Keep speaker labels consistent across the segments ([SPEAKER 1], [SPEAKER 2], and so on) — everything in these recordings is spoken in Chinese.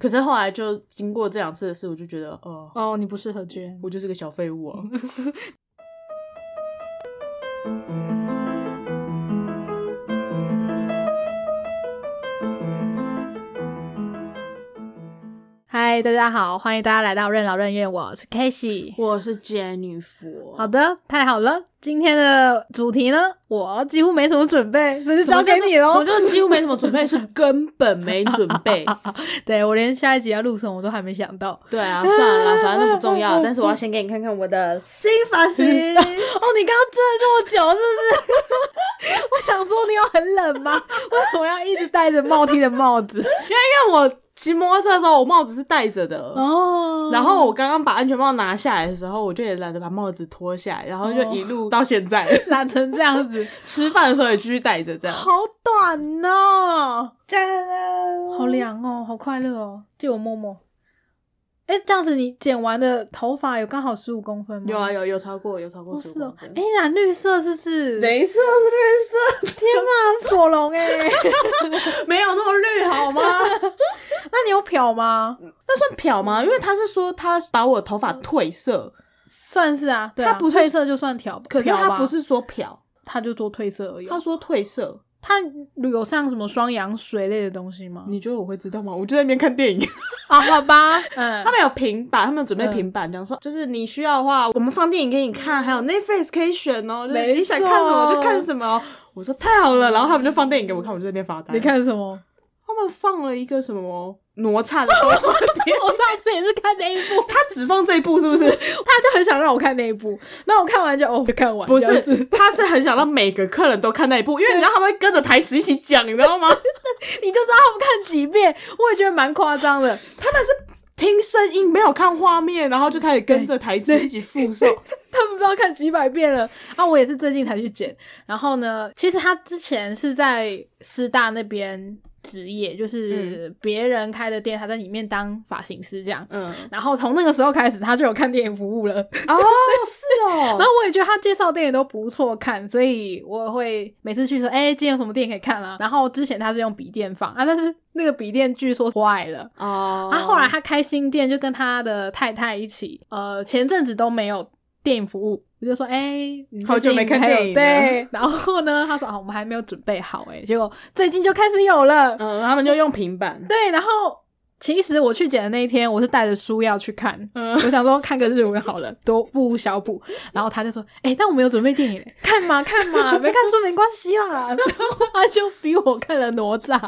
[SPEAKER 1] 可是后来就经过这两次的事，我就觉得，哦、
[SPEAKER 2] 哦，你不适合捐。
[SPEAKER 1] 我就是个小废物啊。
[SPEAKER 2] 嗨，大家好，欢迎大家来到任劳任怨，我是 k a s e y
[SPEAKER 1] 我是 Jennifer，
[SPEAKER 2] 好的，太好了。今天的主题呢，我几乎没什么准备，所以就交给你喽。
[SPEAKER 1] 什么叫几乎没什么准备？是根本没准备。
[SPEAKER 2] 对我连下一集要录什么我都还没想到。
[SPEAKER 1] 对啊，算了，反正都不重要。但是我要先给你看看我的新发型。
[SPEAKER 2] 哦，你刚刚遮了这么久，是不是？我想说你有很冷吗？为什么要一直戴着帽 T 的帽子？
[SPEAKER 1] 因为因为我骑摩托车的时候，我帽子是戴着的。
[SPEAKER 2] 哦，
[SPEAKER 1] 然后我刚刚把安全帽拿下来的时候，我就也懒得把帽子脱下来，然后就一路到现在，
[SPEAKER 2] 懒成这样子，
[SPEAKER 1] 吃饭的时候也继续戴着，这样。
[SPEAKER 2] 好短哦，
[SPEAKER 1] 加
[SPEAKER 2] 好凉哦，好快乐哦，借我摸摸。哎，这样子你剪完的头发有刚好十五公分吗？
[SPEAKER 1] 有啊，有有超过，有超过
[SPEAKER 2] 哦是哦
[SPEAKER 1] 十五公。分。
[SPEAKER 2] 哎，染绿色是不是？
[SPEAKER 1] 没错，是绿色
[SPEAKER 2] 天哪，索隆哎，
[SPEAKER 1] 色，没有那么绿好吗？
[SPEAKER 2] 那你有漂吗？
[SPEAKER 1] 那算漂吗？因为他是说他把我头发褪色，
[SPEAKER 2] 算是啊，对啊
[SPEAKER 1] 它不
[SPEAKER 2] 褪色就算漂吧，
[SPEAKER 1] 可是他不，是说漂，
[SPEAKER 2] 他就做褪色而已哦。
[SPEAKER 1] 他说褪色。
[SPEAKER 2] 它有像什么双氧水类的东西吗？
[SPEAKER 1] 你觉得我会知道吗？我就在那边看电影，
[SPEAKER 2] 啊，好吧，嗯，
[SPEAKER 1] 他们有平板，他们有准备
[SPEAKER 2] 嗯
[SPEAKER 1] 平板，讲说就是你需要的话，我们放电影给你看，还有 Netflix 可以选哦，就是你想看什么就看什么哦。我说太好了，然后他们就放电影给我看，我就在那边发呆。
[SPEAKER 2] 你，看什么？
[SPEAKER 1] 他们放了一个什么哪吒的动画片，
[SPEAKER 2] 我上次也是看那一部，
[SPEAKER 1] 他只放这一部是不是？
[SPEAKER 2] 他就很想让我看那一部，那我看完就哦，就看完，
[SPEAKER 1] 不是，他是很想让每个客人都看那一部，因为 你知道他们会跟着台词一起讲，你知道吗？
[SPEAKER 2] 你就知道他们看几遍，我也觉得蛮夸张的。
[SPEAKER 1] 他们是听声音，没有看画面，然后就开始跟着台词一起复述。
[SPEAKER 2] 他们不知道看几百遍了啊！我也是最近才去剪。然后呢，其实他之前是在师大那边职业，就是别人开的店，他在里面当发型师这样。
[SPEAKER 1] 嗯，
[SPEAKER 2] 然后从那个时候开始，他就有看电影服务了。
[SPEAKER 1] 哦，是哦
[SPEAKER 2] 然后我也觉得他介绍电影都不错看，所以我会每次去说，哎、今天有什么电影可以看啊？然后之前他是用笔电放啊，但是那个笔电据说坏了。
[SPEAKER 1] 哦，
[SPEAKER 2] 啊，后来他开新店，就跟他的太太一起，呃，前阵子都没有电影服务，我就说，哎、你
[SPEAKER 1] 好久没看电影了。
[SPEAKER 2] 对，然后呢，他说，啊，我们还没有准备好，哎，结果最近就开始有了，
[SPEAKER 1] 嗯，他们就用平板。
[SPEAKER 2] 对，然后其实我去剪的那一天，我是带着书要去看，
[SPEAKER 1] 嗯。
[SPEAKER 2] 我想说看个日文好了，多不无小补。然后他就说：“哎、但我们有准备电影，看嘛看嘛，没看书没关系啦。”然后他就逼我看了哪吒，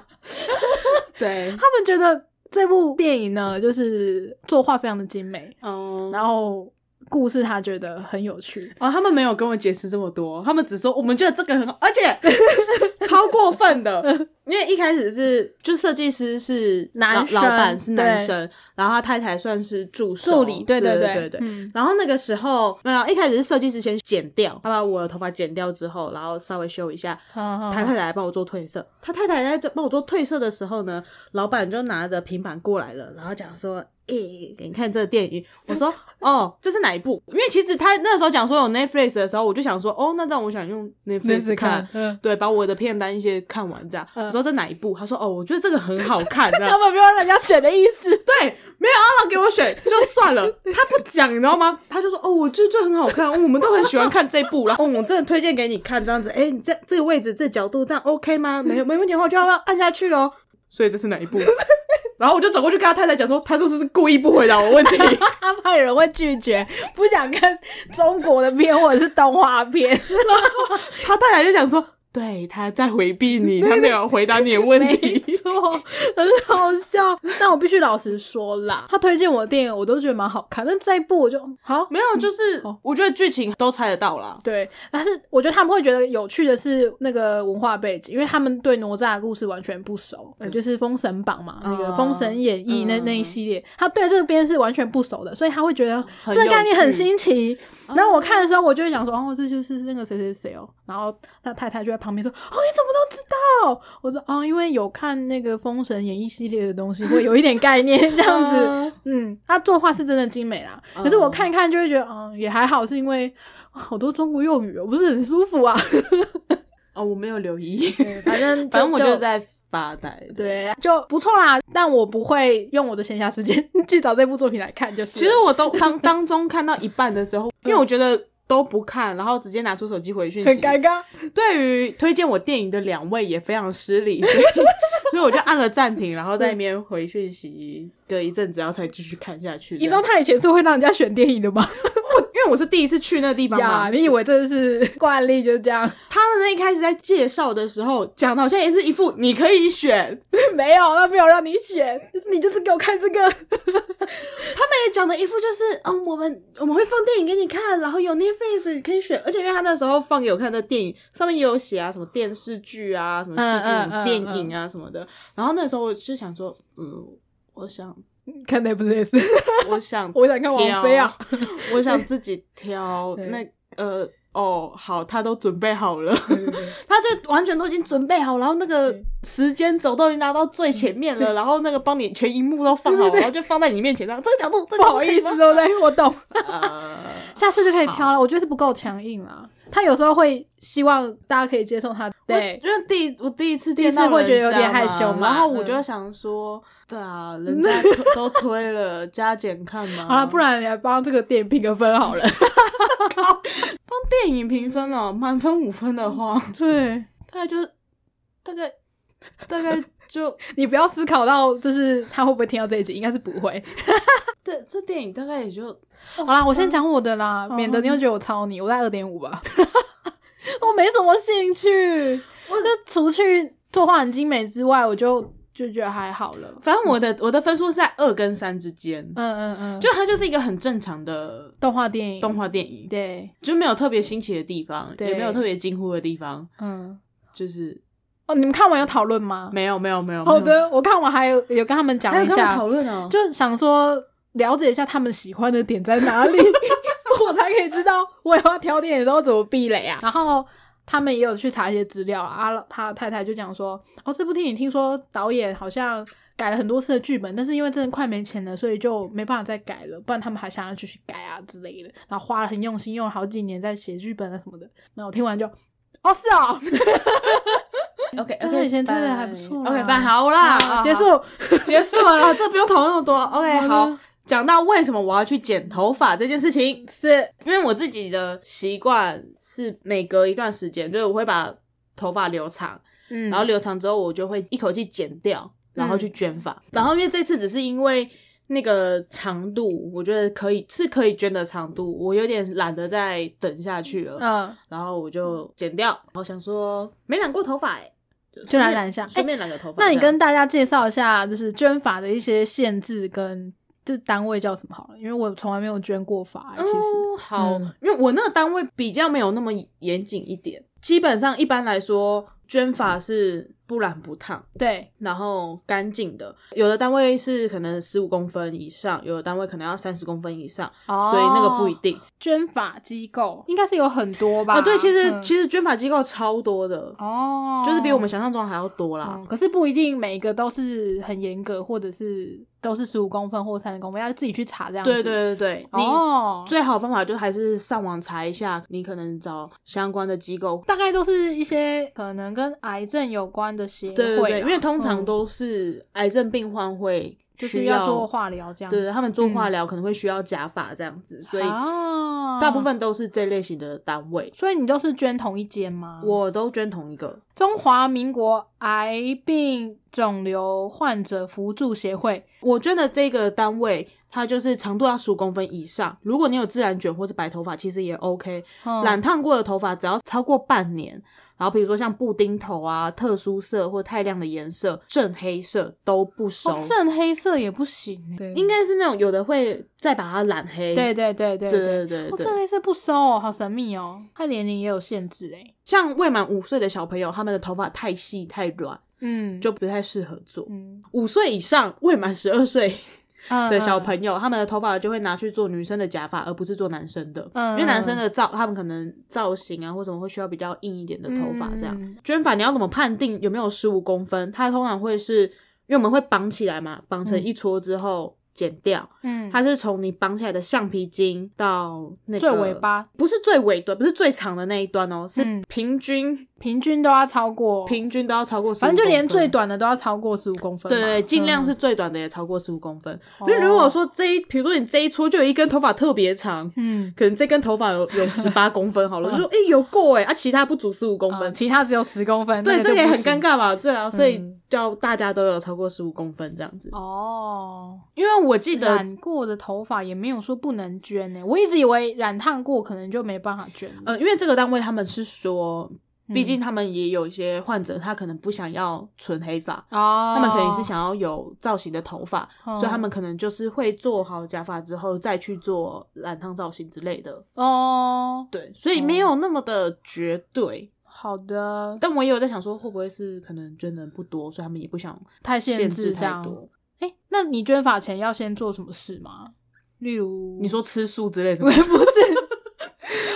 [SPEAKER 1] 对，
[SPEAKER 2] 他们觉得这部电影呢，就是作画非常的精美，
[SPEAKER 1] 嗯，
[SPEAKER 2] 然后故事他觉得很有趣。
[SPEAKER 1] 哦，他们没有跟我解释这么多，他们只说我们觉得这个很好，而且 超过分的，因为一开始是就设计师是
[SPEAKER 2] 男
[SPEAKER 1] 老板是男生，然后他太太算是助手
[SPEAKER 2] 助理，对
[SPEAKER 1] 对
[SPEAKER 2] 对
[SPEAKER 1] 对对。
[SPEAKER 2] 嗯，
[SPEAKER 1] 然后那个时候没有，一开始是设计师先剪掉，他把我的头发剪掉之后，然后稍微修一下，他太太来帮我做褪色。他太太在帮我做褪色的时候呢，老板就拿着平板过来了，然后讲说：“诶、给你看这个电影。”我说：“哦，这是哪一部？”因为其实他那时候讲说有 Netflix 的时候，我就想说：“哦，那这样我想用 Netflix 看。”
[SPEAKER 2] 嗯，
[SPEAKER 1] 对，把我的片单一些看完这样。
[SPEAKER 2] 嗯
[SPEAKER 1] 我说这哪一部？他说：“哦，我觉得这个很好看。”这样
[SPEAKER 2] 他们没有让人家选的意思。
[SPEAKER 1] 对，没有阿老给我选就算了，他不讲，你知道吗？他就说哦，我觉得这很好看，哦我们都很喜欢看这部，然后、哦、我真的推荐给你看，这样子，哎，你这这个位置、这角度这样 OK 吗？没有没问题的话，就要要按下去咯。所以这是哪一部？然后我就走过去跟他太太讲说，他是不是故意不回答我问题？
[SPEAKER 2] 他怕有人会拒绝，不想看中国的片或者是动画片。
[SPEAKER 1] 他太太就想说，对，他在回避你，他没有回答你的问
[SPEAKER 2] 没
[SPEAKER 1] 题。
[SPEAKER 2] 错，很好笑。但我必须老实说啦，他推荐我的电影，我都觉得蛮好看。但这一部我就好
[SPEAKER 1] 没有，就是
[SPEAKER 2] 哦
[SPEAKER 1] 我觉得剧情都猜得到啦。
[SPEAKER 2] 对，但是我觉得他们会觉得有趣的是那个文化背景，因为他们对哪吒的故事完全不熟，呃，就是《封神榜》嘛，那个《封神演义》那、
[SPEAKER 1] 嗯
[SPEAKER 2] 那一系列，他对这边是完全不熟的，所以他会觉得这个概念很新奇。然后我看的时候，我就会想说，哦，这就是那个谁谁谁哦。然后他太太就在旁边说，哦，你怎么都知道？我说，哦，因为有看那个《封神演义》系列的东西，会有一点概念 这样子。
[SPEAKER 1] 嗯
[SPEAKER 2] 嗯，他作画是真的精美啦，可是我看一看就会觉得，嗯，也还好，是因为好多中国用语我，不是很舒服啊。
[SPEAKER 1] 哦，我没有留意，
[SPEAKER 2] 反正
[SPEAKER 1] 反正我
[SPEAKER 2] 就
[SPEAKER 1] 就在发呆。
[SPEAKER 2] 对，就不错啦。但我不会用我的闲暇时间去找这部作品来看，就是。
[SPEAKER 1] 其实我都当当中看到一半的时候，因为我觉得都不看，然后直接拿出手机回讯息，
[SPEAKER 2] 很尴尬。
[SPEAKER 1] 对于推荐我电影的两位也非常失礼，所以所以我就按了暂停，然后在那边回讯息，隔一阵子然后才继续看下去。
[SPEAKER 2] 你知道他以前是会让人家选电影的吗？
[SPEAKER 1] 因为我是第一次去那个地方嘛
[SPEAKER 2] 呀，，你以为这是 惯例就是这样？
[SPEAKER 1] 他们那一开始在介绍的时候讲的好像也是一副你可以选，
[SPEAKER 2] 没有，他没有让你选，就是你就是给我看这个。
[SPEAKER 1] 他们也讲的一副就是嗯，我们我们会放电影给你看，然后有 Netflix 你可以选，而且因为他那时候放给我看的电影上面也有写啊，什么电视剧啊，什么戏剧、
[SPEAKER 2] 嗯嗯
[SPEAKER 1] 什么电影啊什么的，然后那时候我就想说，嗯，我想
[SPEAKER 2] 看那部也是，
[SPEAKER 1] 我想
[SPEAKER 2] 我想看王菲啊，
[SPEAKER 1] 我想自己挑 那呃。哦，好，他都准备好了，他就完全都已经准备好，然后那个时间轴都已经拉到最前面了，然后那个帮你全荧幕都放好，然后就放在你面前，这样这个角度，这
[SPEAKER 2] 不好意思，对不对？我懂，
[SPEAKER 1] 呃，
[SPEAKER 2] 下次就可以挑了。我觉得是不够强硬啦。他有时候会希望大家可以接受他，对，
[SPEAKER 1] 因为第一我第一次见到
[SPEAKER 2] 会觉得有点害羞嘛
[SPEAKER 1] 然后我
[SPEAKER 2] 嗯
[SPEAKER 1] 就想说，对啊，人家 都推了，加减看嘛。
[SPEAKER 2] 好了，不然你来帮这个电影评个分好了。
[SPEAKER 1] 帮电影评分哦，满分五分的话，
[SPEAKER 2] 对
[SPEAKER 1] 大概就大概大概就
[SPEAKER 2] 你不要思考到就是他会不会听到这一集，应该是不会。
[SPEAKER 1] 这这电影大概也就
[SPEAKER 2] 好啦，我先讲我的啦，免得你又觉得我抄你。我在二点五吧，我没什么兴趣。我就除去作画很精美之外，我就就觉得还好了。
[SPEAKER 1] 反正我的我的分数是在二跟三之间，
[SPEAKER 2] 嗯嗯嗯，
[SPEAKER 1] 就它就是一个很正常的
[SPEAKER 2] 动画电影，
[SPEAKER 1] 动画电影，
[SPEAKER 2] 对，
[SPEAKER 1] 就没有特别新奇的地方，
[SPEAKER 2] 对
[SPEAKER 1] 也没有特别惊呼的地方，
[SPEAKER 2] 嗯。
[SPEAKER 1] 就是
[SPEAKER 2] 哦，你们看完有讨论吗？
[SPEAKER 1] 没有没有没有。
[SPEAKER 2] 好的，我看完还有有跟他们讲一下，
[SPEAKER 1] 讨论哦，
[SPEAKER 2] 就想说了解一下他们喜欢的点在哪里，我才可以知道我以后要挑电影的时候怎么避雷啊。然后他们也有去查一些资料啊，啊他太太就讲说，哦，这部电影听说导演好像改了很多次的剧本，但是因为真的快没钱了，所以就没办法再改了，不然他们还想要继续改啊之类的。然后花了很用心，用了好几年在写剧本啊什么的。那我听完就，哦，是哦
[SPEAKER 1] ，OK
[SPEAKER 2] 但
[SPEAKER 1] OK，
[SPEAKER 2] 前推的还不错
[SPEAKER 1] OK，办好啦，
[SPEAKER 2] 结束。
[SPEAKER 1] 结束了，这不用讨论那么多。OK，
[SPEAKER 2] 好，
[SPEAKER 1] 讲到为什么我要去剪头发这件事情，
[SPEAKER 2] 是，
[SPEAKER 1] 因为我自己的习惯是每隔一段时间，就是我会把头发留长，
[SPEAKER 2] 嗯
[SPEAKER 1] 然后留长之后我就会一口气剪掉，然后去卷发。然后因为这次只是因为那个长度，我觉得可以是可以卷的长度，我有点懒得再等下去了，
[SPEAKER 2] 嗯，
[SPEAKER 1] 然后我就剪掉。然后想说没染过头发哎、就
[SPEAKER 2] 就来染一下
[SPEAKER 1] 顺便染个头发这
[SPEAKER 2] 那。你跟大家介绍一下，就是捐发的一些限制跟就单位叫什么好了，因为我从来没有捐过发、其实。
[SPEAKER 1] 哦，好，
[SPEAKER 2] 嗯
[SPEAKER 1] 因为我那个单位比较没有那么严谨一点，基本上一般来说，捐法是不染不烫，
[SPEAKER 2] 对，
[SPEAKER 1] 然后干净的。有的单位是可能十五公分以上，有的单位可能要三十公分以上，
[SPEAKER 2] 哦
[SPEAKER 1] 所以那个不一定。
[SPEAKER 2] 捐法机构应该是有很多吧？
[SPEAKER 1] 啊，对，其实、
[SPEAKER 2] 嗯
[SPEAKER 1] 其实捐法机构超多的，
[SPEAKER 2] 哦，
[SPEAKER 1] 就是比我们想象中还要多啦。
[SPEAKER 2] 嗯可是不一定每一个都是很严格，或者是都是十五公分或三十公分，要自己去查这样子。
[SPEAKER 1] 对对对对，你
[SPEAKER 2] 哦，
[SPEAKER 1] 最好方法就还是上网查一下，你可能找相关的机构。
[SPEAKER 2] 大概都是一些可能跟癌症有关的协会，
[SPEAKER 1] 对对对，因为通常
[SPEAKER 2] 嗯。
[SPEAKER 1] 都是癌症病患会需
[SPEAKER 2] 就是要做化疗这样。
[SPEAKER 1] 对，他们做化疗可能会需要假发这样子，所以
[SPEAKER 2] 啊
[SPEAKER 1] 大部分都是这类型的单位。
[SPEAKER 2] 所以你都是捐同一间吗？
[SPEAKER 1] 我都捐同一个，
[SPEAKER 2] 中华民国癌病肿瘤患者扶助协会。
[SPEAKER 1] 我捐的这个单位，它就是长度要十五公分以上。如果你有自然卷或是白头发，其实也 OK。
[SPEAKER 2] 嗯
[SPEAKER 1] 染烫过的头发只要超过半年，然后比如说像布丁头啊、特殊色或太亮的颜色、正黑色都不收。
[SPEAKER 2] 哦，正黑色也不行欸。对
[SPEAKER 1] 应该是那种有的会再把它染黑。
[SPEAKER 2] 对对对对
[SPEAKER 1] 对
[SPEAKER 2] 对哦，
[SPEAKER 1] 对对对
[SPEAKER 2] 正黑色不收哦，好神秘哦。它年龄也有限制哎。
[SPEAKER 1] 像未满五岁的小朋友，他们的头发太细太软，
[SPEAKER 2] 嗯，
[SPEAKER 1] 就不太适合做。
[SPEAKER 2] 嗯
[SPEAKER 1] 五岁以上未满十二岁的小
[SPEAKER 2] 友。
[SPEAKER 1] 朋友，他们的头发就会拿去做女生的假发，而不是做男生的。
[SPEAKER 2] 嗯
[SPEAKER 1] 因为男生的造，他们可能造型啊或什么会需要比较硬一点的头发。这样、
[SPEAKER 2] 嗯
[SPEAKER 1] 捐发你要怎么判定有没有十五公分？它通常会是因为我们会绑起来嘛，绑成一撮之后剪掉。
[SPEAKER 2] 嗯，
[SPEAKER 1] 它是从你绑起来的橡皮筋到那个
[SPEAKER 2] 最尾巴，
[SPEAKER 1] 不是最尾端，不是最长的那一端哦，是
[SPEAKER 2] 嗯
[SPEAKER 1] 平均、
[SPEAKER 2] 平均都要超过，
[SPEAKER 1] 平均都要超过15
[SPEAKER 2] 反正就连最短的都要超过十五公分嘛。
[SPEAKER 1] 对对，尽量
[SPEAKER 2] 嗯
[SPEAKER 1] 是最短的也超过十五公分。
[SPEAKER 2] 哦
[SPEAKER 1] 因为如果说这一，比如说你这一撮就有一根头发特别长，
[SPEAKER 2] 嗯，
[SPEAKER 1] 可能这根头发有有十八公分好了，你说哎、诶有过哎，啊其他不足十五公分，
[SPEAKER 2] 呃其他只有十公分，
[SPEAKER 1] 对，
[SPEAKER 2] 那
[SPEAKER 1] 这个也很尴尬吧？对啊，所以
[SPEAKER 2] 嗯
[SPEAKER 1] 叫大家都有超过十五公分这样子。
[SPEAKER 2] 哦。
[SPEAKER 1] 因为我记得，
[SPEAKER 2] 染过的头发也没有说不能捐呢、我一直以为染烫过可能就没办法捐了。
[SPEAKER 1] 呃，因为这个单位他们是说，
[SPEAKER 2] 嗯
[SPEAKER 1] 毕竟他们也有一些患者，他可能不想要纯黑发。
[SPEAKER 2] 哦，
[SPEAKER 1] 他们可能是想要有造型的头发，
[SPEAKER 2] 哦
[SPEAKER 1] 所以他们可能就是会做好假发之后再去做染烫造型之类的。
[SPEAKER 2] 哦，
[SPEAKER 1] 对，所以没有那么的绝对。
[SPEAKER 2] 好的，
[SPEAKER 1] 但我也有在想说，会不会是可能捐的人不多，所以他们也不想
[SPEAKER 2] 太限
[SPEAKER 1] 限制
[SPEAKER 2] 制这样。
[SPEAKER 1] 太多。
[SPEAKER 2] 哎、那你捐发前要先做什么事吗？例如，
[SPEAKER 1] 你说吃素之类的
[SPEAKER 2] 不是，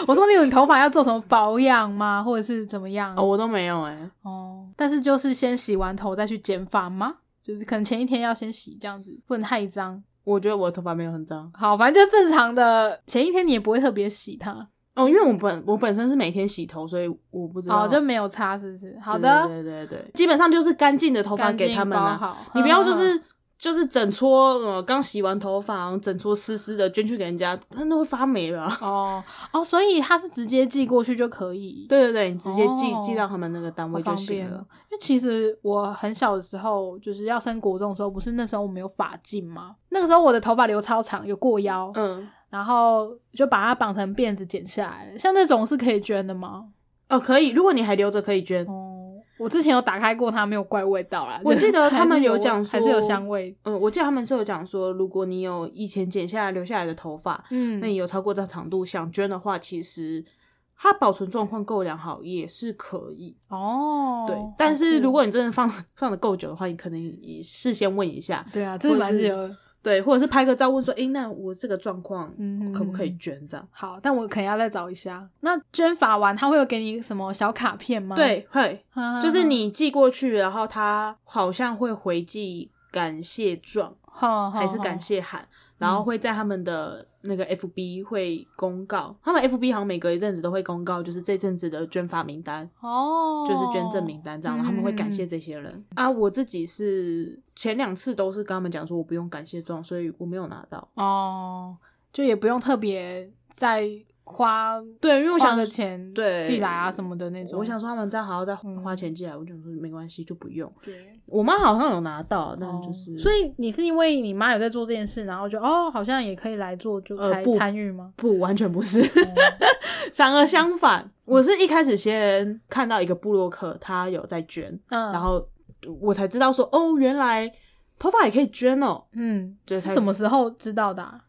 [SPEAKER 2] 我说例如你头发要做什么保养吗？或者是怎么样？
[SPEAKER 1] 哦，我都没有哎、
[SPEAKER 2] 哦，但是就是先洗完头再去剪发吗？就是可能前一天要先洗，这样子不能太脏。
[SPEAKER 1] 我觉得我的头发没有很脏
[SPEAKER 2] 好，反正就正常的，前一天你也不会特别洗它，
[SPEAKER 1] 哦，因为我本我本身是每天洗头，所以我不知道。
[SPEAKER 2] 哦，就没有擦，是不是？好的，
[SPEAKER 1] 对对对对，基本上就是干净的头发给他们啊。你不要就
[SPEAKER 2] 嗯
[SPEAKER 1] 是就是整撮呃刚洗完头发，整撮湿湿的捐去给人家，真的会发霉了。
[SPEAKER 2] 哦哦，所以他是直接寄过去就可以，
[SPEAKER 1] 对对对，你直接寄、
[SPEAKER 2] 哦
[SPEAKER 1] 寄到他们那个单位就行了。。
[SPEAKER 2] 因为其实我很小的时候，就是要升国中的时候，不是那时候我们有发髻吗？那个时候我的头发留超长，有过腰，
[SPEAKER 1] 嗯，
[SPEAKER 2] 然后就把它绑成辫子剪下来。像那种是可以捐的吗？
[SPEAKER 1] 哦，可以，如果你还留着可以捐。
[SPEAKER 2] 哦，我之前有打开过，它没有怪味道啦。
[SPEAKER 1] 我记得 他们
[SPEAKER 2] 有
[SPEAKER 1] 讲
[SPEAKER 2] 还是有香味。
[SPEAKER 1] 嗯，我记得他们是有讲说，如果你有以前剪下来留下来的头发，
[SPEAKER 2] 嗯
[SPEAKER 1] 那你有超过这长度想捐的话，其实它保存状况够良好也是可以。
[SPEAKER 2] 哦，
[SPEAKER 1] 对，但是如果你真的放放的够久的话，你可能也事先问一下，
[SPEAKER 2] 对啊，这是蛮久的。
[SPEAKER 1] 对，或者是拍个照问说，诶，那我这个状况
[SPEAKER 2] 嗯
[SPEAKER 1] 可不可以捐这样？
[SPEAKER 2] 好，但我可能要再找一下。那捐法完，他会有给你什么小卡片吗？，
[SPEAKER 1] 对，会，
[SPEAKER 2] 嗯
[SPEAKER 1] 就是你寄过去，然后他好像会回寄感谢状，
[SPEAKER 2] 还
[SPEAKER 1] 还是感谢函，然后会在他们的那个 FB 会公告，他们 FB 好像每隔一阵子都会公告，就是这阵子的捐发名单，
[SPEAKER 2] 哦，
[SPEAKER 1] 就是捐赠名单这样，他们会感谢这些人。啊，我自己是前两次都是跟他们讲说我不用感谢状，所以我没有拿到。
[SPEAKER 2] 哦，就也不用特别再花
[SPEAKER 1] 对，因为我想
[SPEAKER 2] 花的钱
[SPEAKER 1] 对
[SPEAKER 2] 寄来啊什么的那种。
[SPEAKER 1] 我想说他们这样还要再
[SPEAKER 2] 嗯
[SPEAKER 1] 花钱寄来，我就想说没关系，就不用。
[SPEAKER 2] 对，
[SPEAKER 1] 我妈好像有拿到，但就是、
[SPEAKER 2] 哦所以你是因为你妈有在做这件事，然后就哦好像也可以来做，就参与吗？
[SPEAKER 1] 不完全不是，反而相反，我是一开始先看到一个布洛克他有在捐，
[SPEAKER 2] 嗯，
[SPEAKER 1] 然后我才知道说哦，原来头发也可以捐哦。
[SPEAKER 2] 嗯，
[SPEAKER 1] 就是
[SPEAKER 2] 什么时候知道的啊？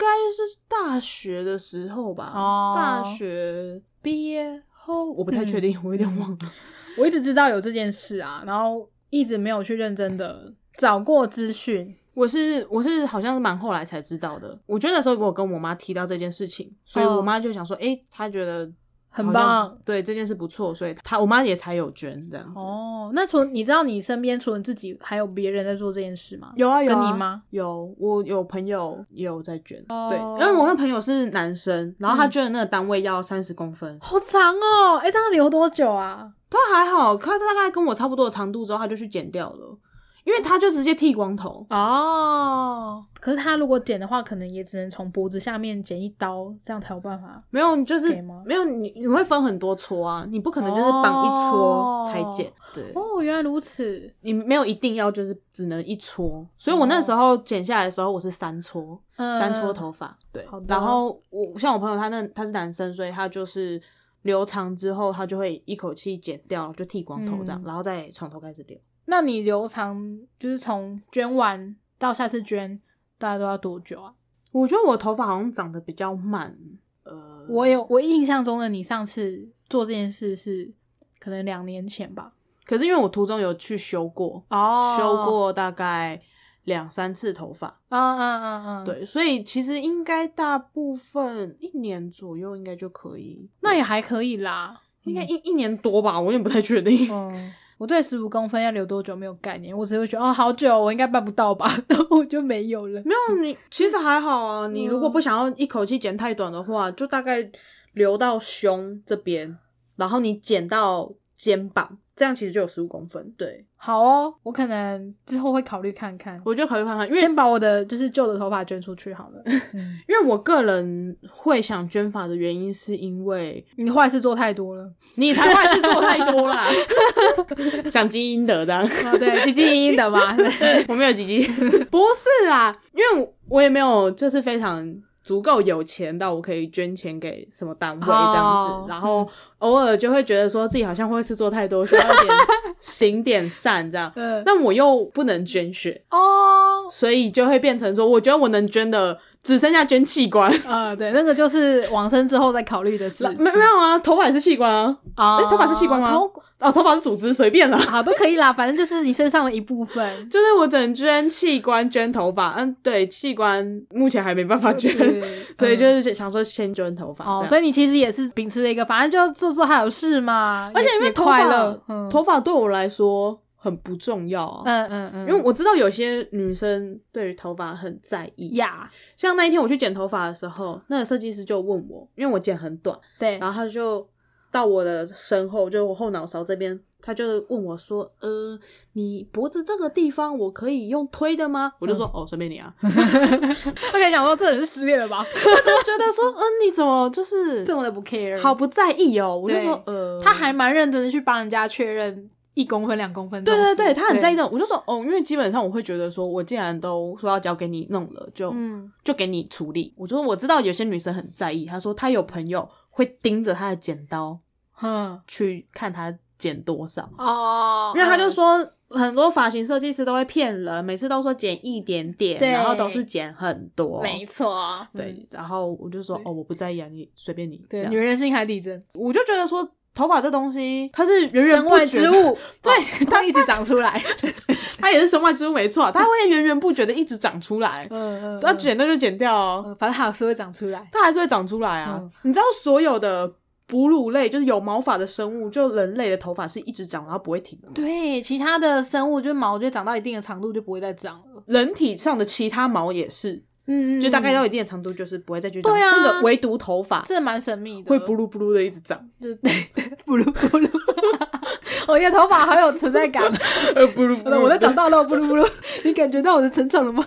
[SPEAKER 1] 应该是大学的时候吧，
[SPEAKER 2] 哦
[SPEAKER 1] 大学毕业后，我不太确定，我有点忘了。
[SPEAKER 2] 我一直知道有这件事啊，然后一直没有去认真的找过资讯。
[SPEAKER 1] 我是我是好像是蛮后来才知道的。我觉得那时候我跟我妈提到这件事情，所以
[SPEAKER 2] 哦
[SPEAKER 1] 我妈就想说，诶、她觉得
[SPEAKER 2] 很棒
[SPEAKER 1] 对这件事不错，所以她我妈也才有捐这样子。
[SPEAKER 2] 哦，那除你知道你身边除了你自己，还有别人在做这件事吗？
[SPEAKER 1] 有啊有啊，
[SPEAKER 2] 跟你吗？
[SPEAKER 1] 有，我有朋友也有在捐，
[SPEAKER 2] 哦
[SPEAKER 1] 对，因为我那朋友是男生，然后他捐的那个单位要三十公分，
[SPEAKER 2] 好长哦！哎、这样留多久啊？
[SPEAKER 1] 他还好，他大概跟我差不多的长度之后，他就去剪掉了，因为他就直接剃光头。
[SPEAKER 2] 哦，可是他如果剪的话，可能也只能从脖子下面剪一刀，这样才有办法。
[SPEAKER 1] 没有，你就是
[SPEAKER 2] 吗
[SPEAKER 1] 没有你，你会分很多撮啊，你不可能就是绑一撮才剪，对，
[SPEAKER 2] 哦，原来如此。
[SPEAKER 1] 你没有一定要就是只能一撮，所以我那时候剪下来的时候，我是三撮，
[SPEAKER 2] 嗯
[SPEAKER 1] 三撮头发，对
[SPEAKER 2] 好，
[SPEAKER 1] 然后我像我朋友他那他是男生，所以他就是留长之后，他就会一口气剪掉，就剃光头这样，
[SPEAKER 2] 嗯
[SPEAKER 1] 然后再从头开始留。
[SPEAKER 2] 那你留长就是从捐完到下次捐，大概都要多久啊？
[SPEAKER 1] 我觉得我头发好像长得比较慢，呃，
[SPEAKER 2] 我有我印象中的你上次做这件事是可能两年前吧？
[SPEAKER 1] 可是因为我途中有去修过，
[SPEAKER 2] 哦
[SPEAKER 1] 修，过大概两三次头发，
[SPEAKER 2] 嗯嗯嗯嗯，，
[SPEAKER 1] 对，所以其实应该大部分一年左右应该就可以，
[SPEAKER 2] 那也还可以啦，
[SPEAKER 1] 应该一一年多吧，我有点不太确定。
[SPEAKER 2] 嗯。我对十五公分要留多久没有概念，我只会觉得哦好久，我应该办不到吧，然后我就没有了。
[SPEAKER 1] 没有你，其实还好啊。你如果不想要一口气剪太短的话，就大概留到胸这边，然后你剪到肩膀，这样其实就有十五公分。对，
[SPEAKER 2] 好哦，我可能之后会考虑看看。
[SPEAKER 1] 我就考虑看看，因为
[SPEAKER 2] 先把我的就是旧的头发捐出去好了。嗯
[SPEAKER 1] 因为我个人会想捐发的原因，是因为
[SPEAKER 2] 你坏事做太多了。
[SPEAKER 1] 你才坏事做太多啦，想基因的这样。
[SPEAKER 2] 哦，对，基基因因的嘛。对
[SPEAKER 1] 我没有鸡鸡，不是啦，因为我也没有就是非常足够有钱到我可以捐钱给什么单位这样子，
[SPEAKER 2] 哦
[SPEAKER 1] 然后偶尔就会觉得说自己好像会是做太多，需要一点行点善这样，
[SPEAKER 2] 嗯
[SPEAKER 1] 但我又不能捐血，
[SPEAKER 2] 哦，
[SPEAKER 1] 所以就会变成说，我觉得我能捐的只剩下捐器官。
[SPEAKER 2] 呃，对，那个就是往生之后再考虑的事。
[SPEAKER 1] 没没有啊，头发也是器官啊，
[SPEAKER 2] 啊
[SPEAKER 1] 诶头发是器官吗
[SPEAKER 2] 头
[SPEAKER 1] 哦，头发是组织，随便啦。
[SPEAKER 2] 好不可以啦，反正就是你身上的一部分。
[SPEAKER 1] 就是我只能捐器官、捐头发，嗯，对，器官目前还没办法捐，
[SPEAKER 2] 对
[SPEAKER 1] 所以
[SPEAKER 2] 嗯
[SPEAKER 1] 就是想说先捐头发。
[SPEAKER 2] 哦，所以你其实也是秉持了一个，反正就做做还有事嘛，
[SPEAKER 1] 而且因为头发头发对我来说很不重要啊，
[SPEAKER 2] 嗯嗯嗯，
[SPEAKER 1] 因为我知道有些女生对于头发很在意。
[SPEAKER 2] 呀，
[SPEAKER 1] 像那一天我去剪头发的时候，那个设计师就问我，因为我剪很短，
[SPEAKER 2] 对，
[SPEAKER 1] 然后他就到我的身后，就我后脑勺这边，他就问我说：“呃，你脖子这个地方我可以用推的吗？”我就说：“哦，随便你啊。”
[SPEAKER 2] 我可以讲说这人是失恋了吧？
[SPEAKER 1] 他就觉得说：“嗯、你怎么就是
[SPEAKER 2] 这么的不 care，
[SPEAKER 1] 好不在意哦？”我就说：“呃，
[SPEAKER 2] 他还蛮认真的去帮人家确认一公分、两公分。
[SPEAKER 1] 对对对，他很在意这种。”我就说：“哦，因为基本上我会觉得说，我既然都说要交给你弄了，就、
[SPEAKER 2] 嗯，
[SPEAKER 1] 就给你处理。”我就说：“我知道有些女生很在意，她说她有朋友会盯着她的剪刀
[SPEAKER 2] 哼，
[SPEAKER 1] 去看她剪多少。”
[SPEAKER 2] 哦，
[SPEAKER 1] 因为他就
[SPEAKER 2] 嗯
[SPEAKER 1] 说很多发型设计师都会骗人，每次都说剪一点点，然后都是剪很多。
[SPEAKER 2] 没错，
[SPEAKER 1] 对
[SPEAKER 2] 嗯，，
[SPEAKER 1] 然后我就说哦，我不在意啊，你随便你。
[SPEAKER 2] 对，女人心海底针，
[SPEAKER 1] 我就觉得说头发这东西它是源源
[SPEAKER 2] 外
[SPEAKER 1] 不绝
[SPEAKER 2] 之物，
[SPEAKER 1] 对
[SPEAKER 2] 哦 它一直长出来。
[SPEAKER 1] 它也是身外之物没错，它会源源不绝的一直长出来。
[SPEAKER 2] 嗯嗯，
[SPEAKER 1] 要剪那就剪掉哦，
[SPEAKER 2] 嗯，反正它还是会长出来。
[SPEAKER 1] 它还是会长出来啊。
[SPEAKER 2] 嗯
[SPEAKER 1] 你知道所有的哺乳类就是有毛发的生物，就人类的头发是一直长，然后不会停的。
[SPEAKER 2] 对，其他的生物就毛就长到一定的长度就不会再长了。
[SPEAKER 1] 人体上的其他毛也是，
[SPEAKER 2] 嗯嗯，
[SPEAKER 1] 就大概
[SPEAKER 2] 嗯
[SPEAKER 1] 到一定的长度，就是不会再去长。
[SPEAKER 2] 对啊
[SPEAKER 1] 那个唯独头发
[SPEAKER 2] 这蛮神秘的，
[SPEAKER 1] 会布噜布噜的一直长，
[SPEAKER 2] 就对 对，布鲁布鲁，我的头发好有存在感。
[SPEAKER 1] 呃，布噜布噜。
[SPEAKER 2] 我在长大了，布鲁布鲁，你感觉到我的成长了吗？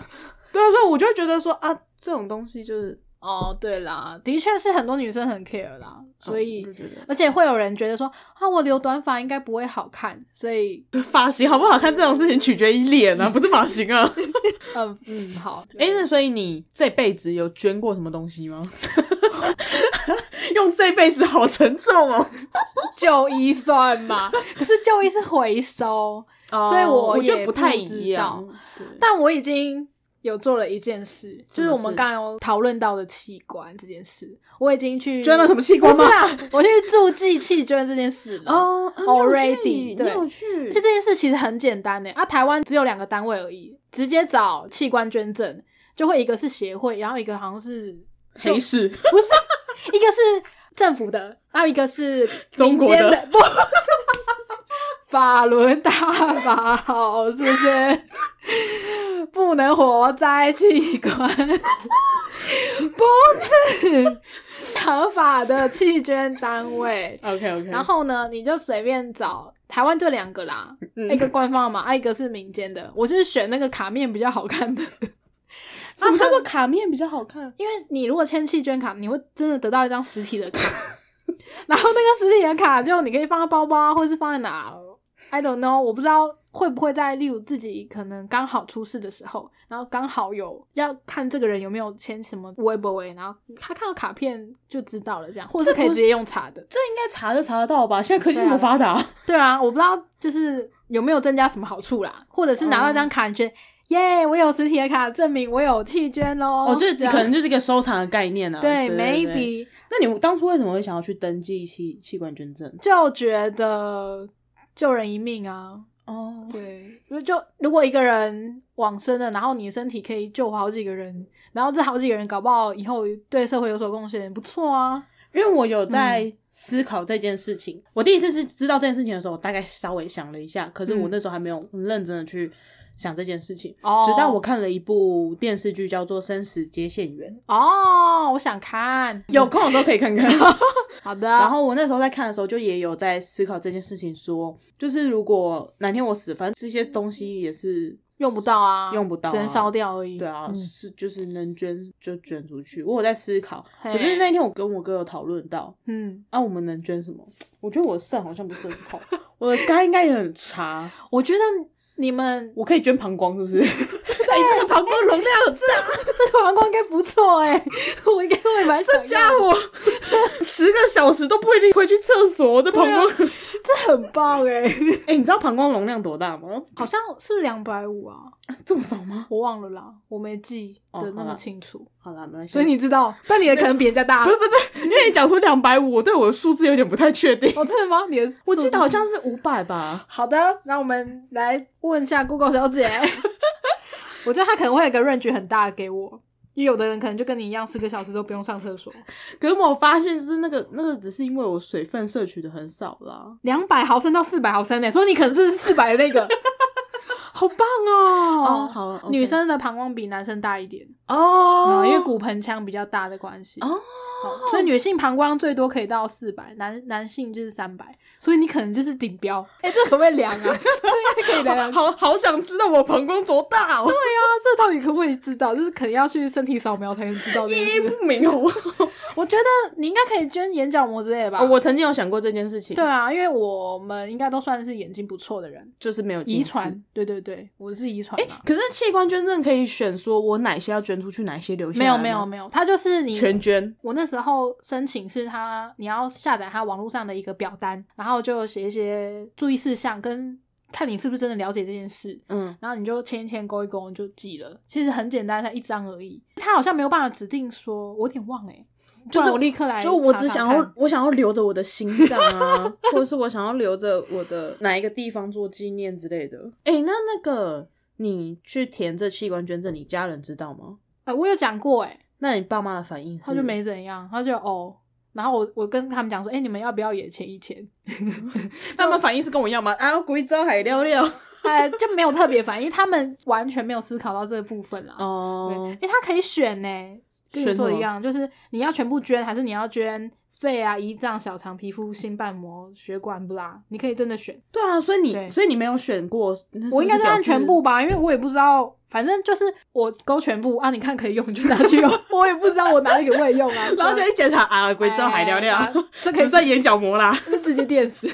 [SPEAKER 1] 对啊，所以我就会觉得说啊，这种东西就是，
[SPEAKER 2] 哦，对啦，的确是很多女生很 care 啦，所以、而且会有人觉得说啊，我留短发应该不会好看，所以
[SPEAKER 1] 得 发型好不好看这种事情取决于脸啊，不是发型啊。
[SPEAKER 2] 嗯嗯好，
[SPEAKER 1] 哎、那所以你这辈子有捐过什么东西吗？用这辈子好沉重哦。
[SPEAKER 2] 旧衣算吗，可是旧衣是回收，所以我也
[SPEAKER 1] 不太
[SPEAKER 2] 知
[SPEAKER 1] 一样。
[SPEAKER 2] 但我已经有做了一件事，就是我们刚刚有讨论到的器官这件事，我已经去
[SPEAKER 1] 捐了什么器官吗？
[SPEAKER 2] 是啊，我去注记器捐这件事了。
[SPEAKER 1] 哦
[SPEAKER 2] Already，对
[SPEAKER 1] 你有去。
[SPEAKER 2] 而且这件事其实很简单呢，啊，台湾只有两个单位而已，直接找器官捐赠，就会一个是协会，然后一个好像是
[SPEAKER 1] 黑市
[SPEAKER 2] 不是，一个是政府的，还有一个是
[SPEAKER 1] 中国的
[SPEAKER 2] 民间的，不，法轮大法好，是不是？不能活摘器官，不是合法的器捐单位。
[SPEAKER 1] OK OK，
[SPEAKER 2] 然后呢，你就随便找，台湾就两个啦，
[SPEAKER 1] 嗯
[SPEAKER 2] 一个官方的嘛，啊一个是民间的。我就是选那个卡面比较好看的，
[SPEAKER 1] 什么叫做卡面比较好看？
[SPEAKER 2] 因为你如果签弃捐卡，你会真的得到一张实体的卡，然后那个实体的卡就你可以放在包包啊，或者是放在哪，I don't know，我不知道会不会在例如自己可能刚好出事的时候，然后刚好有要看这个人有没有签什么微博微，然后他看到卡片就知道了，这样，或者是可以直接用查的。
[SPEAKER 1] 这应该查就查得到吧？现在科技这么发达，
[SPEAKER 2] 对啊，我不知道就是有没有增加什么好处啦，或者是拿到一张卡，你觉得耶，我有实体的卡证明我有弃捐喽。
[SPEAKER 1] 哦，这
[SPEAKER 2] 这样
[SPEAKER 1] 可能就是一个收藏的概念啊。
[SPEAKER 2] 对
[SPEAKER 1] 对
[SPEAKER 2] ，maybe
[SPEAKER 1] 那你当初为什么会想要去登记器器官捐赠？
[SPEAKER 2] 就觉得救人一命啊。
[SPEAKER 1] 哦，
[SPEAKER 2] 对，就就如果一个人往生了，然后你的身体可以救活好几个人，然后这好几个人搞不好以后对社会有所贡献，不错啊。
[SPEAKER 1] 因为我有在思考这件事情。我第一次是知道这件事情的时候，我大概稍微想了一下，可是我
[SPEAKER 2] 嗯
[SPEAKER 1] 那时候还没有很认真的去想这件事情。
[SPEAKER 2] 哦
[SPEAKER 1] 直到我看了一部电视剧，叫做《生死接线员》，
[SPEAKER 2] 哦，我想看，
[SPEAKER 1] 有空的时候可以看看。
[SPEAKER 2] 好的，
[SPEAKER 1] 然后我那时候在看的时候，就也有在思考这件事情说就是如果哪天我死，反正这些东西也是
[SPEAKER 2] 用不到啊，
[SPEAKER 1] 用不到啊
[SPEAKER 2] 只能烧掉而已。
[SPEAKER 1] 对啊，
[SPEAKER 2] 嗯
[SPEAKER 1] 是就是能捐就捐出去。我有在思考，可是那天我跟我哥有讨论到，
[SPEAKER 2] 嗯，
[SPEAKER 1] 啊，我们能捐什么？我觉得我的肾好像不是很好，我的肝应该也很差。
[SPEAKER 2] 我觉得你们
[SPEAKER 1] 我可以捐膀胱，是不是？哎、这个膀胱容量很大，
[SPEAKER 2] 这个膀胱应该不错哎，我应该会蛮想
[SPEAKER 1] 这家伙 十个小时都不一定会去厕所。这膀胱，哎、
[SPEAKER 2] 这很棒哎 哎，
[SPEAKER 1] 你知道膀胱容量多大吗？
[SPEAKER 2] 好像是两百五啊，
[SPEAKER 1] 这么少吗？
[SPEAKER 2] 我忘了啦，我没记得那么清楚，
[SPEAKER 1] 好啦，没关系。
[SPEAKER 2] 所以你知道，但你的可能比人家大
[SPEAKER 1] 不。是不是不，因为你讲出两百五，我对我的数字有点不太确定。
[SPEAKER 2] 哦，真的吗？你的
[SPEAKER 1] 我记得好像是五百吧。
[SPEAKER 2] 好的，那我们来问一下 Google 小姐，我觉得他可能会有个 range 很大的给我，因为有的人可能就跟你一样，四个小时都不用上厕所，
[SPEAKER 1] 可是我发现是那个那个，只是因为我水分摄取的很少啦。
[SPEAKER 2] 两百毫升到四百毫升呢，所以你可能是四百的那个，好棒哦！
[SPEAKER 1] 哦好
[SPEAKER 2] 女生的膀胱比男生大一点，
[SPEAKER 1] 哦
[SPEAKER 2] 嗯，因为骨盆腔比较大的关系，
[SPEAKER 1] 哦，
[SPEAKER 2] 哦所以女性膀胱最多可以到四百，男男性就是三百，所以你可能就是顶标。哎、这可不可以量啊？这应该可以量量。
[SPEAKER 1] 好好想知道我膀胱多大哦，
[SPEAKER 2] 这到底可不可以知道？就是可能要去身体扫描才能知道这件
[SPEAKER 1] 意义
[SPEAKER 2] 事。
[SPEAKER 1] 不明哦。
[SPEAKER 2] 我觉得你应该可以捐眼角膜之类的吧？
[SPEAKER 1] 哦我曾经有想过这件事情，
[SPEAKER 2] 对，啊，因为我们应该都算是眼睛不错的人，
[SPEAKER 1] 就是没有
[SPEAKER 2] 遗传。。对对对，我是遗传嘛。
[SPEAKER 1] 可是器官捐赠可以选说我哪些要捐出去，哪些留下
[SPEAKER 2] 没有没有没有，他就是你
[SPEAKER 1] 全捐。
[SPEAKER 2] 我那时候申请是他，你要下载他网络上的一个表单，然后就写一些注意事项，跟看你是不是真的了解这件事，
[SPEAKER 1] 嗯，
[SPEAKER 2] 然后你就签一签勾一勾你就记了。其实很简单，才一张而已。他好像没有办法指定说，我有点忘哎、
[SPEAKER 1] 就是
[SPEAKER 2] 我立刻来查查
[SPEAKER 1] 就，我只想要，我想要留着我的心脏啊，或者是我想要留着我的哪一个地方做纪念之类的。哎、那那个你去填这器官捐赠，你家人知道吗？
[SPEAKER 2] 呃，我有讲过哎、
[SPEAKER 1] 那你爸妈的反应是？
[SPEAKER 2] 他就没怎样，他就哦。然后我我跟他们讲说，哎、你们要不要也签一签？
[SPEAKER 1] 他们反应是跟我一样吗？啊，贵州海料料。
[SPEAKER 2] 呃，就没有特别反应，他们完全没有思考到这个部分啦。
[SPEAKER 1] 哦
[SPEAKER 2] 对，哎、他可以选呢，跟你说的一样，就是你要全部捐，还是你要捐肺啊、胰脏、小肠、皮肤、心瓣膜、血管不啦？你可以真的选。
[SPEAKER 1] 对啊，所以你所以你没有选过，
[SPEAKER 2] 我应该是按全部吧，因为我也不知道，反正就是我勾全部啊，你看可以用就拿去用，我也不知道我哪里可不可以用啊。
[SPEAKER 1] 然后就一检查啊，贵州海料料
[SPEAKER 2] 哎，这可以
[SPEAKER 1] 算眼角膜啦。
[SPEAKER 2] 就直接电死，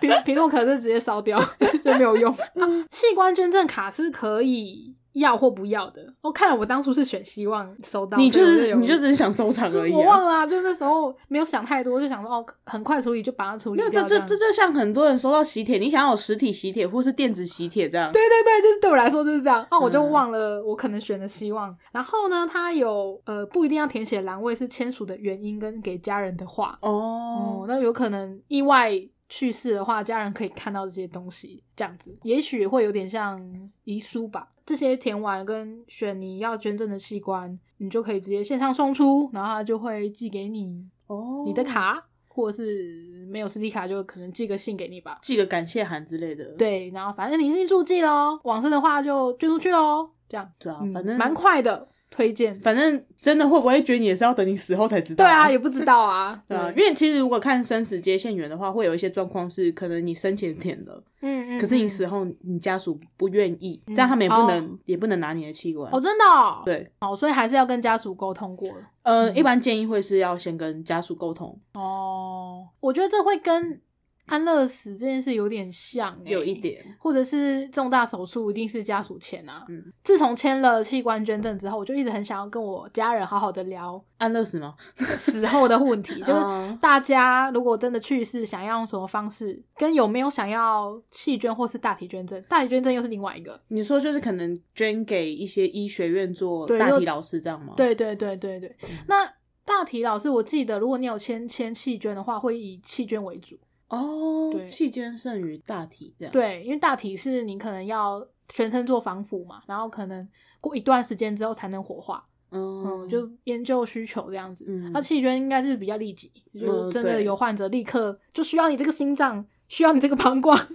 [SPEAKER 2] 皮皮诺可是直接烧掉，就没有用。啊、器官捐赠卡是可以要或不要的。哦、看来我当初是选希望收到，
[SPEAKER 1] 你就是你就只是想收藏而已、啊。
[SPEAKER 2] 我忘了、啊，就那时候没有想太多，就想说哦，很快处理就把它处理
[SPEAKER 1] 没有，
[SPEAKER 2] 掉。
[SPEAKER 1] 这这这就像很多人收到喜帖，你想要有实体喜帖或是电子喜帖这样。
[SPEAKER 2] 对对对，就是对我来说就是这样。哦，我就
[SPEAKER 1] 嗯
[SPEAKER 2] 忘了，我可能选了希望。然后呢，它有呃不一定要填写栏位，是签署的原因跟给家人的话。
[SPEAKER 1] 哦
[SPEAKER 2] 哦，，那有可能意外去世的话，家人可以看到这些东西，这样子，也许会有点像遗书吧。这些填完跟选你要捐赠的器官，你就可以直接线上送出，然后他就会寄给你
[SPEAKER 1] 哦
[SPEAKER 2] 你的卡，或者是没有实体卡，就可能寄个信给你吧。
[SPEAKER 1] 寄个感谢函之类的。
[SPEAKER 2] 对，然后反正你是注记喽，往生的话就捐出去喽，这样，
[SPEAKER 1] 对啊，
[SPEAKER 2] 嗯
[SPEAKER 1] 反正
[SPEAKER 2] 蛮快的，推荐。
[SPEAKER 1] 反正真的会不会捐也是要等你死后才知道、
[SPEAKER 2] 对啊，也不知道啊，
[SPEAKER 1] 对啊，因为其实如果看生死接线员的话，会有一些状况是可能你生前填了，
[SPEAKER 2] 嗯嗯，
[SPEAKER 1] 可是你
[SPEAKER 2] 嗯
[SPEAKER 1] 死后你家属不愿意，这样他们也不能、也不能拿你的器官。
[SPEAKER 2] 哦，真的哦，
[SPEAKER 1] 对，
[SPEAKER 2] 哦，所以还是要跟家属沟通过。
[SPEAKER 1] 呃，
[SPEAKER 2] 嗯。
[SPEAKER 1] 一般建议会是要先跟家属沟通，
[SPEAKER 2] 哦。我觉得这会跟安乐死这件事有点像、欸，
[SPEAKER 1] 有一，点。
[SPEAKER 2] 或者是重大手术一定是家属签啊。
[SPEAKER 1] 嗯，
[SPEAKER 2] 自从签了器官捐赠之后，我就一直很想要跟我家人好好的聊
[SPEAKER 1] 安乐死吗？
[SPEAKER 2] 死后的问题，就是
[SPEAKER 1] 嗯
[SPEAKER 2] 大家如果真的去世，想要用什么方式，跟有没有想要弃捐或是大体捐赠，大体捐赠又是另外一个。
[SPEAKER 1] 你说就是可能捐给一些医学院做大体老师这样吗？，
[SPEAKER 2] 对对对对对，那大体老师，我记得如果你有签签弃捐的话，会以弃捐为主。
[SPEAKER 1] 哦，
[SPEAKER 2] 对
[SPEAKER 1] 气捐胜于大体这样。，
[SPEAKER 2] 对，因为大体是你可能要全身做防腐嘛，然后可能过一段时间之后才能火化，
[SPEAKER 1] 嗯
[SPEAKER 2] 嗯，就研究需求这样子。
[SPEAKER 1] 嗯
[SPEAKER 2] 那器捐应该是比较立即，就
[SPEAKER 1] 嗯
[SPEAKER 2] 真的有患者立刻就需要你这个心脏，需要你这个膀胱，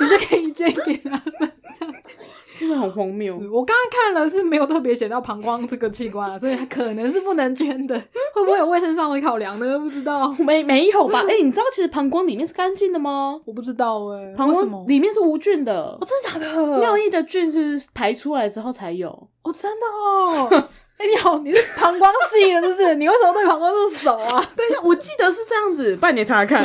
[SPEAKER 2] 你就可以捐给他们。
[SPEAKER 1] 真的很荒谬。
[SPEAKER 2] 我刚刚看了是没有特别写到膀胱这个器官啊，所以它可能是不能捐的。会不会有卫生上的考量呢？不知道，
[SPEAKER 1] 没没有吧？哎、你知道其实膀胱里面是干净的吗？
[SPEAKER 2] 我不知道哎、
[SPEAKER 1] 膀胱？里面是无菌的
[SPEAKER 2] 哦，，真的假的？
[SPEAKER 1] 尿液的菌是排出来之后才有。
[SPEAKER 2] 哦，真的哦。哎、你好，你是膀胱系的，是不是？你为什么对膀胱这么熟啊？
[SPEAKER 1] 等一下，我记得是这样子，半年查查看。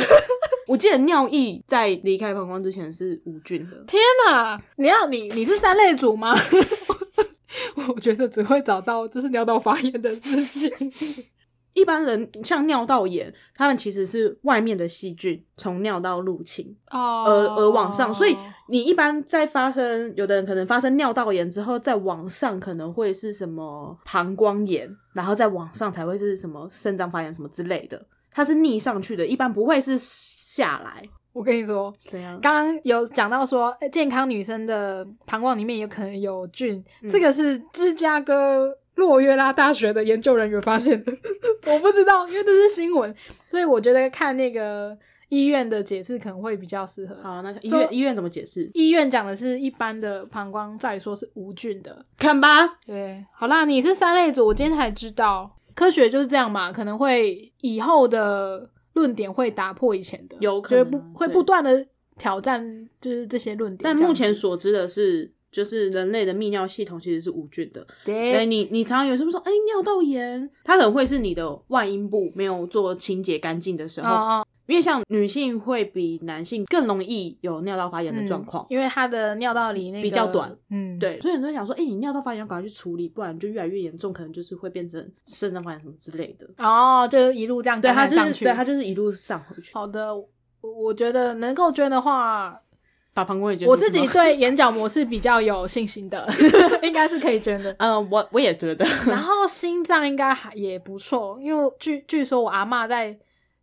[SPEAKER 1] 我记得尿液在离开膀胱之前是无菌的。
[SPEAKER 2] 天哪！你要你你是三类组吗？我觉得只会找到就是尿道发炎的事情。
[SPEAKER 1] 一般人像尿道炎，他们其实是外面的细菌从尿道入侵
[SPEAKER 2] 哦
[SPEAKER 1] 而而往上，所以你一般在发生，有的人可能发生尿道炎之后，再往上可能会是什么膀胱炎，然后再往上才会是什么肾脏发炎什么之类的，它是逆上去的，一般不会是下来。
[SPEAKER 2] 我跟你说，
[SPEAKER 1] 怎样？
[SPEAKER 2] 刚刚有讲到说，呃健康女生的膀胱里面有可能有菌，
[SPEAKER 1] 嗯
[SPEAKER 2] 这个是芝加哥洛约拉大学的研究人员发现的。我不知道，因为这是新闻，所以我觉得看那个医院的解释可能会比较适合。
[SPEAKER 1] 好，那医院医院怎么解释？
[SPEAKER 2] 医院讲的是一般的膀胱，再说是无菌的。
[SPEAKER 1] 看吧，
[SPEAKER 2] 对，好啦，你是三类组，我今天才知道，科学就是这样嘛，可能会以后的论点会打破以前的，
[SPEAKER 1] 有可
[SPEAKER 2] 能不会不断的挑战，就是这些论点。
[SPEAKER 1] 但目前所知的是，就是人类的泌尿系统其实是无菌的。对
[SPEAKER 2] 对
[SPEAKER 1] 你，你常常有时候说，哎、尿道炎，它可能会是你的外阴部没有做清洁干净的时候，
[SPEAKER 2] 哦哦
[SPEAKER 1] 因为像女性会比男性更容易有尿道发炎的状况。
[SPEAKER 2] 嗯因为她的尿道里那个
[SPEAKER 1] 比较短，
[SPEAKER 2] 嗯，
[SPEAKER 1] 对，所以很多人想说，哎、你尿道发炎要赶快去处理，不然就越来越严重，可能就是会变成肾脏发炎什么之类的。
[SPEAKER 2] 哦，就是一路这样
[SPEAKER 1] 对，它
[SPEAKER 2] 感染上去。
[SPEAKER 1] 就是对，它就是一路上回去，
[SPEAKER 2] 好的，我我觉得能够捐的话，
[SPEAKER 1] 把膀胱也捐
[SPEAKER 2] 我自己对眼角膜是比较有信心的，应该是可以捐的。
[SPEAKER 1] 嗯、我我也觉得，
[SPEAKER 2] 然后心脏应该还也不错，因为据据说我阿嬷在